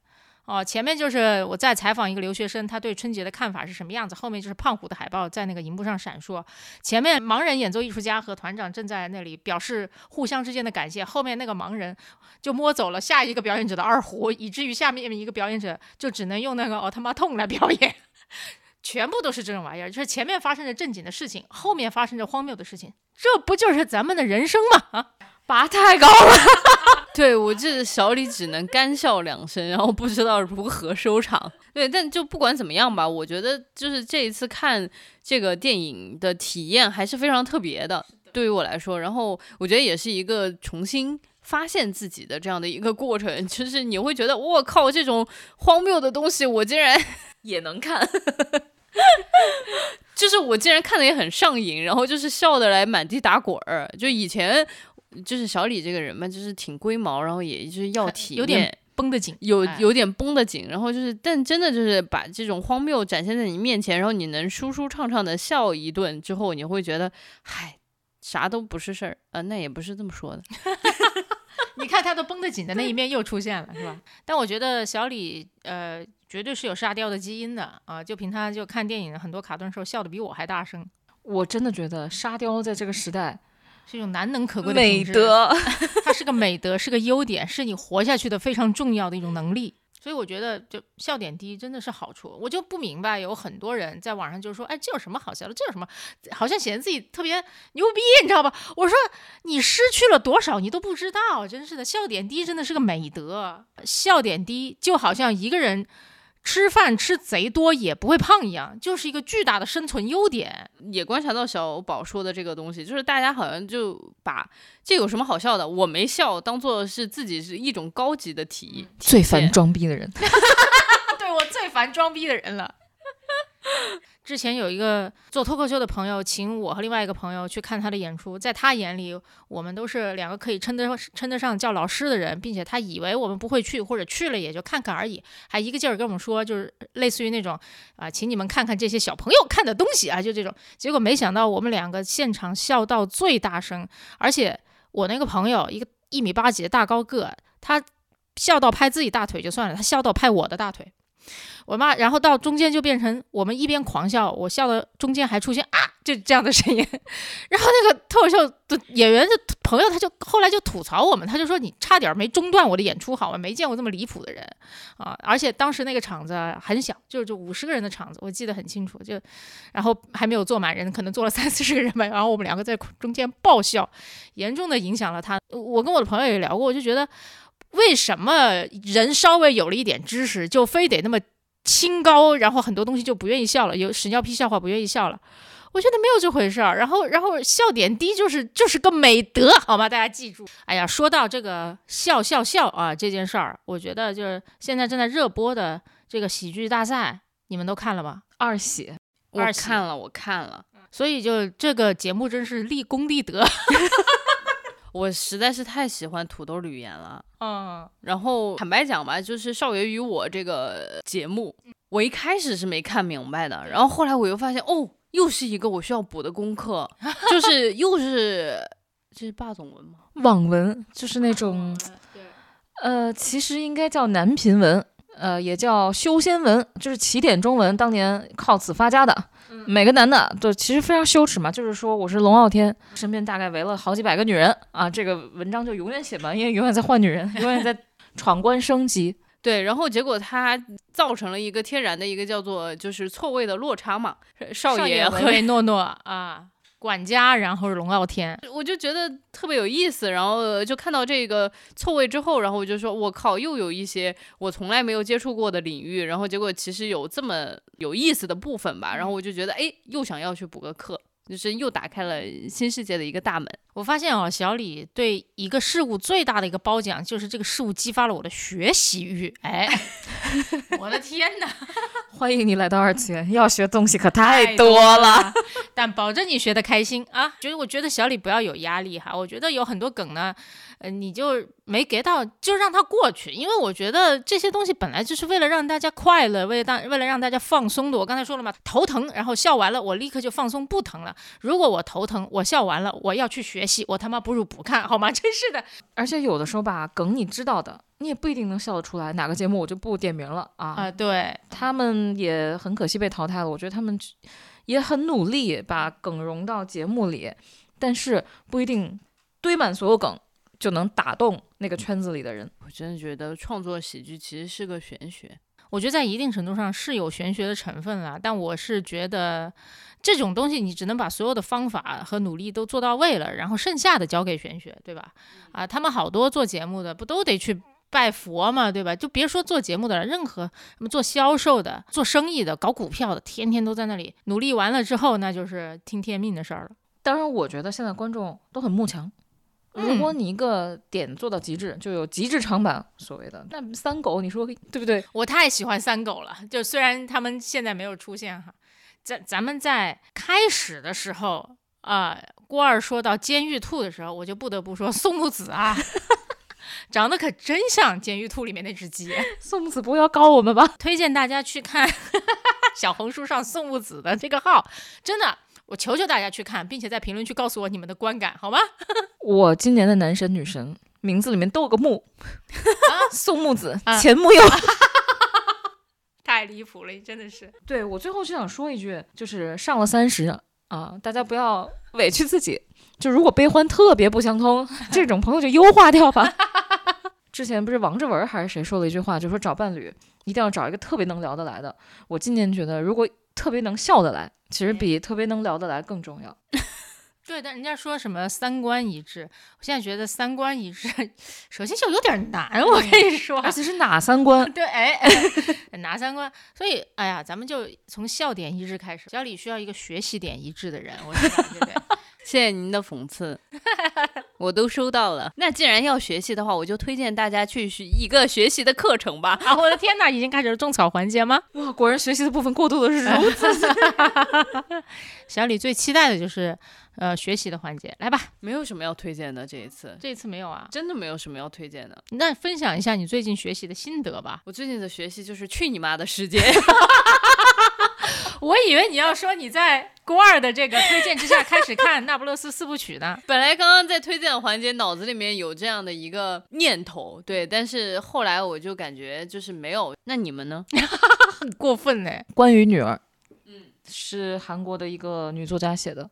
哦，前面就是我在采访一个留学生，他对春节的看法是什么样子。后面就是胖虎的海报在那个荧幕上闪烁。前面盲人演奏艺术家和团长正在那里表示互相之间的感谢。后面那个盲人就摸走了下一个表演者的二胡，以至于下面一个表演者就只能用那个奥特曼痛来表演。全部都是这种玩意儿，就是前面发生着正经的事情，后面发生着荒谬的事情，这不就是咱们的人生吗？啊，拔太高了。对我这小李只能干笑两声，然后不知道如何收场。对，但就不管怎么样吧，我觉得就是这一次看这个电影的体验还是非常特别的，对于我来说。然后我觉得也是一个重新发现自己的这样的一个过程，就是你会觉得我靠，这种荒谬的东西我竟然 也能看，就是我竟然看的也很上瘾，然后就是笑得来满地打滚儿。就以前。就是小李这个人嘛，就是挺龟毛，然后也就是要体有点绷得紧，有有点绷得紧。然后就是，但真的就是把这种荒谬展现在你面前，然后你能舒舒畅畅的笑一顿之后，你会觉得，嗨，啥都不是事儿啊。那也不是这么说的。你看他都绷得紧的那一面又出现了，是吧？但我觉得小李呃，绝对是有沙雕的基因的啊。就凭他就看电影很多卡顿时候笑的比我还大声。我真的觉得沙雕在这个时代。是一种难能可贵的美德，它是个美德，是个优点，是你活下去的非常重要的一种能力。所以我觉得，就笑点低真的是好处。我就不明白，有很多人在网上就说：“哎，这有什么好笑的？这有什么？好像显得自己特别牛逼，你知道吧？”我说：“你失去了多少，你都不知道。真是的，笑点低真的是个美德。笑点低就好像一个人。”吃饭吃贼多也不会胖一样，就是一个巨大的生存优点。也观察到小宝说的这个东西，就是大家好像就把这有什么好笑的，我没笑，当做是自己是一种高级的体验。最烦装逼的人，对我最烦装逼的人了。之前有一个做脱口秀的朋友，请我和另外一个朋友去看他的演出，在他眼里，我们都是两个可以称得称得上叫老师的人，并且他以为我们不会去，或者去了也就看看而已，还一个劲儿跟我们说，就是类似于那种啊，请你们看看这些小朋友看的东西啊，就这种。结果没想到我们两个现场笑到最大声，而且我那个朋友一个一米八几的大高个，他笑到拍自己大腿就算了，他笑到拍我的大腿。我妈，然后到中间就变成我们一边狂笑，我笑的中间还出现啊，就这样的声音。然后那个脱口秀的演员的朋友，他就后来就吐槽我们，他就说你差点没中断我的演出，好吗？没见过这么离谱的人啊！而且当时那个场子很小，就就五十个人的场子，我记得很清楚。就然后还没有坐满人，可能坐了三四十个人吧。然后我们两个在中间爆笑，严重的影响了他。我跟我的朋友也聊过，我就觉得为什么人稍微有了一点知识，就非得那么。清高，然后很多东西就不愿意笑了，有屎尿屁笑话不愿意笑了。我觉得没有这回事儿。然后，然后笑点低就是 就是个美德，好吗？大家记住。哎呀，说到这个笑笑笑啊这件事儿，我觉得就是现在正在热播的这个喜剧大赛，你们都看了吗？二喜，我看了，我看了。所以就这个节目真是立功立德。我实在是太喜欢土豆吕岩了，嗯，然后坦白讲吧，就是《少爷与我》这个节目，我一开始是没看明白的，然后后来我又发现，哦，又是一个我需要补的功课，就是又是这是霸总文吗？网文就是那种，呃，其实应该叫男频文，呃，也叫修仙文，就是起点中文当年靠此发家的。每个男的都其实非常羞耻嘛，就是说我是龙傲天，身边大概围了好几百个女人啊，这个文章就永远写不完，因为永远在换女人，永远在闯关升级。对，然后结果他造成了一个天然的一个叫做就是错位的落差嘛，少爷唯唯诺诺啊。管家，然后是龙傲天，我就觉得特别有意思。然后就看到这个错位之后，然后我就说：“我靠，又有一些我从来没有接触过的领域。”然后结果其实有这么有意思的部分吧。然后我就觉得，哎，又想要去补个课，就是又打开了新世界的一个大门。我发现哦，小李对一个事物最大的一个褒奖，就是这个事物激发了我的学习欲。哎，我的天哪！欢迎你来到二次元，要学东西可太多了。，但保证你学的开心啊！就是我觉得小李不要有压力哈，我觉得有很多梗呢，呃，你就没 get 到，就让它过去，因为我觉得这些东西本来就是为了让大家快乐，为了大为了让大家放松的。我刚才说了嘛，头疼，然后笑完了，我立刻就放松不疼了。如果我头疼，我笑完了，我要去学习，我他妈不如不看好吗？真是的，而且有的时候吧，梗你知道的，你也不一定能笑得出来。哪个节目我就不点名了啊。啊、对，他们也很可惜被淘汰了。我觉得他们也很努力把梗融到节目里，但是不一定堆满所有梗就能打动那个圈子里的人。我真的觉得创作喜剧其实是个玄学。我觉得在一定程度上是有玄学的成分啦，但我是觉得这种东西你只能把所有的方法和努力都做到位了，然后剩下的交给玄学，对吧？啊，他们好多做节目的不都得去拜佛嘛，对吧？就别说做节目的了，任何什么做销售的、做生意的、搞股票的，天天都在那里努力完了之后，那就是听天命的事儿了。当然，我觉得现在观众都很慕强。如果你一个点做到极致，就有极致长板，所谓的那三狗，你说对不对？我太喜欢三狗了，就虽然他们现在没有出现哈，咱咱们在开始的时候啊、郭二说到监狱兔的时候，我就不得不说宋木子啊，长得可真像监狱兔里面那只鸡。宋木子不会要告我们吧？推荐大家去看小红书上宋木子的这个号，真的，我求求大家去看，并且在评论区告诉我你们的观感，好吗？我今年的男神女神名字里面都有个木，啊宋木子啊，前木有。太离谱了，你真的是。对我最后就想说一句，就是上了三十啊，大家不要委屈自己。就如果悲欢特别不相通，这种朋友就优化掉吧。之前不是王志文还是谁说了一句话，就说找伴侣一定要找一个特别能聊得来的。我今年觉得，如果特别能笑得来，其实比特别能聊得来更重要。对，但人家说什么三观一致，我现在觉得三观一致，首先就有点难，我跟你说。而且是哪三观？对，哎，哪三观？所以，哎呀，咱们就从笑点一致开始。小李需要一个学习点一致的人，我知道，对不对？谢谢您的讽刺，我都收到了。那既然要学习的话，我就推荐大家去学一个学习的课程吧。啊，我的天哪，已经开始了种草环节吗？哇，果然学习的部分过渡的是如此。小李最期待的就是呃学习的环节，来吧。没有什么要推荐的，这一次这一次没有啊，真的没有什么要推荐的。那分享一下你最近学习的心得吧。我最近的学习就是去你妈的世界。我以为你要说你在郭二的这个推荐之下开始看《那不勒斯四部曲》呢。本来刚刚在推荐的环节，脑子里面有这样的一个念头，对，但是后来我就感觉就是没有。那你们呢？很 过分呢。关于女儿，嗯，是韩国的一个女作家写的，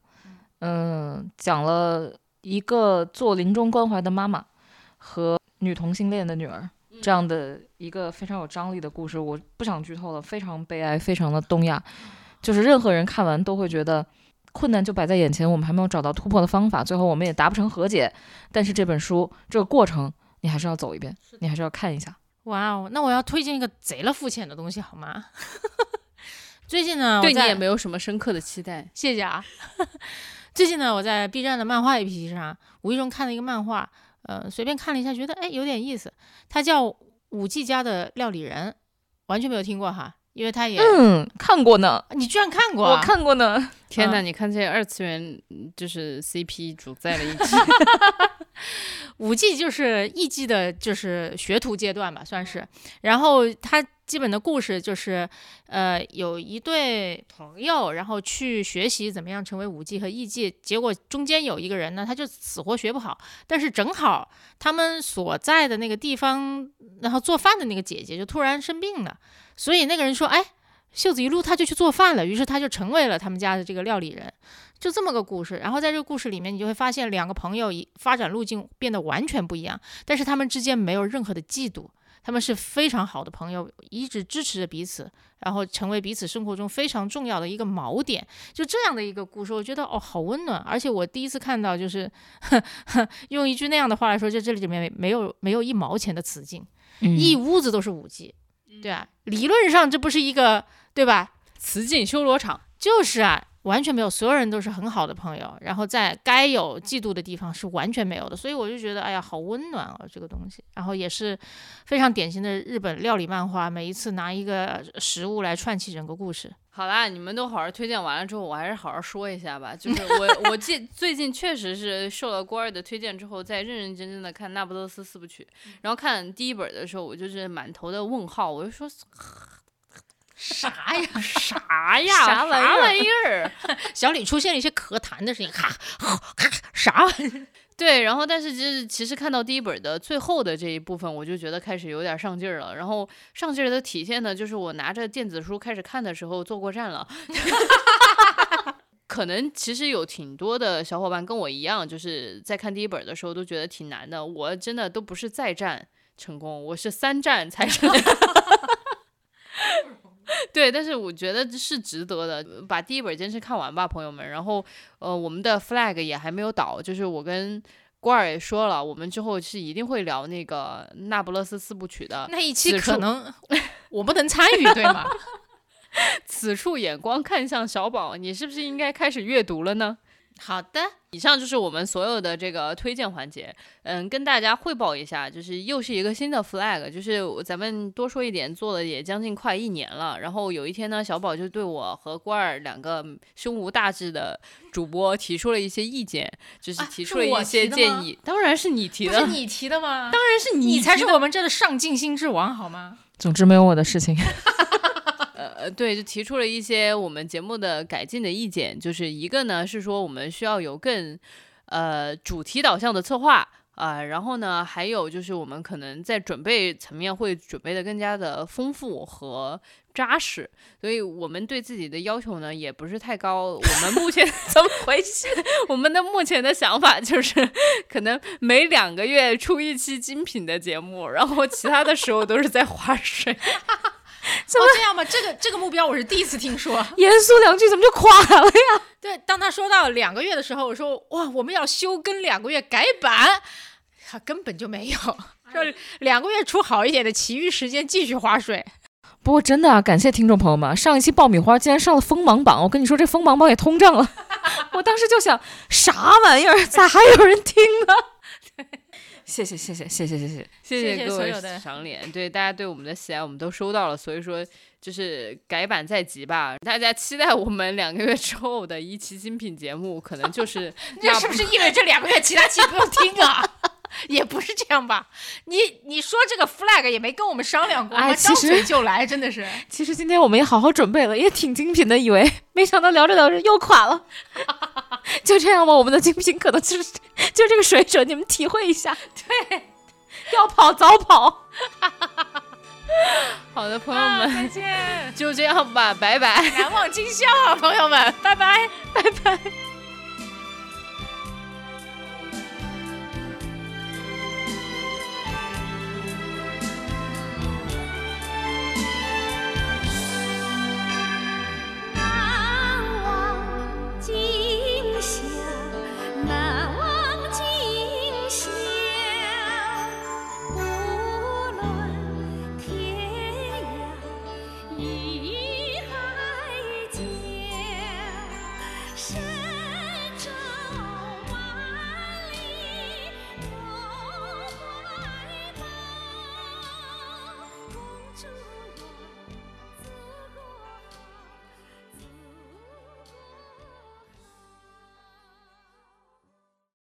嗯，讲了一个做临终关怀的妈妈和女同性恋的女儿这样的一个非常有张力的故事。我不想剧透了，非常悲哀，非常的东亚，就是任何人看完都会觉得困难就摆在眼前，我们还没有找到突破的方法，最后我们也达不成和解。但是这本书这个过程，你还是要走一遍，你还是要看一下。哇哦，那我要推荐一个贼了肤浅的东西好吗？最近呢，对你也没有什么深刻的期待。谢谢啊。最近呢，我在 B 站的漫画 APP 上无意中看了一个漫画，呃，随便看了一下，觉得哎有点意思。它叫《五 G 家的料理人》，完全没有听过哈，因为它也、嗯，看过呢，你居然看过、啊？我看过呢。天哪，嗯你看这二次元嗯就是 CP 主在了一起，五 G 就是艺伎的，就是学徒阶段吧，算是。然后他基本的故事就是，呃，有一对朋友，然后去学习怎么样成为五 G 和艺伎，结果中间有一个人呢，他就死活学不好，但是正好他们所在的那个地方，然后做饭的那个姐姐就突然生病了，所以那个人说，哎。袖子一撸，他就去做饭了，于是他就成为了他们家的这个料理人。就这么个故事。然后在这个故事里面，你就会发现两个朋友一发展路径变得完全不一样，但是他们之间没有任何的嫉妒，他们是非常好的朋友，一直支持着彼此，然后成为彼此生活中非常重要的一个锚点。就这样的一个故事，我觉得哦好温暖，而且我第一次看到就是 用一句那样的话来说，就这里面没有没有一毛钱的雌竞，一屋子都是五 G，对啊，理论上这不是一个对吧？雌竞修罗场。就是啊，完全没有，所有人都是很好的朋友，然后在该有嫉妒的地方是完全没有的，所以我就觉得，哎呀，好温暖哦，这个东西。然后也是非常典型的日本料理漫画，每一次拿一个食物来串起整个故事。好啦，你们都好好推荐完了之后，我还是好好说一下吧。就 是我，我近最近确实是受了郭二的推荐之后，在认认真真的看《那不勒斯四部曲》，然后看第一本的时候，我就是满头的问号，我就说。啥呀？啥呀？啥玩意儿玩意儿？小李出现了一些咳痰的声音，哈，哈啥玩意儿？对，然后但是就是其实看到第一本的最后的这一部分，我就觉得开始有点上劲儿了。然后上劲儿的体现呢，就是我拿着电子书开始看的时候坐过站了。可能其实有挺多的小伙伴跟我一样，就是在看第一本的时候都觉得挺难的。我真的都不是再战成功，我是三战才成。对，但是我觉得是值得的，把第一本坚持看完吧，朋友们。然后，呃，我们的 flag 也还没有倒，就是我跟郭二也说了，我们之后是一定会聊那个《那不勒斯四部曲》的。那一期可能 我不能参与，对吗？此处眼光看向小宝，你是不是应该开始阅读了呢？好的，以上就是我们所有的这个推荐环节，嗯，跟大家汇报一下，就是又是一个新的 flag，就是咱们多说一点，做了也将近快一年了。然后有一天呢，小宝就对我和关儿两个胸无大志的主播提出了一些意见，就是啊提出了一些建议。当然是你提的，是你提的吗？当然是你才是我们这的上进心之王，好吗？总之没有我的事情。呃，对，就提出了一些我们节目的改进的意见，就是一个呢是说我们需要有更呃主题导向的策划啊、然后呢还有就是我们可能在准备层面会准备的更加的丰富和扎实，所以我们对自己的要求呢也不是太高。我们目前 怎么回事？我们的目前的想法就是可能每两个月出一期精品的节目，然后其他的时候都是在划水。哦，这样吧，这个这个目标我是第一次听说。严肃两句怎么就垮了呀？对，当他说到两个月的时候，我说哇，我们要休更两个月改版，他根本就没有。说两个月出好一点的，其余时间继续划水。不过真的啊，感谢听众朋友们，上一期爆米花竟然上了锋芒榜，我跟你说这锋芒榜也通胀了。我当时就想，啥玩意儿，咋还有人听呢？谢谢谢谢谢谢谢谢，谢谢谢各位所有的赏脸，对大家对我们的喜爱，我们都收到了，所以说就是改版在即吧，大家期待我们两个月之后的一期精品节目，可能就是 那是不是意味着两个月其他期不用听啊？也不是这样吧？你你说这个 flag 也没跟我们商量过，哎妈张其实嘴就来，真的是。其实今天我们也好好准备了，也挺精品的，以为没想到聊着聊着又垮了。就这样吧，我们的精品可能就是 就这个水准，你们体会一下。对，要跑早跑。好的，朋友们，再见，就这样吧，拜拜。难忘今宵啊，朋友们，拜拜。拜拜。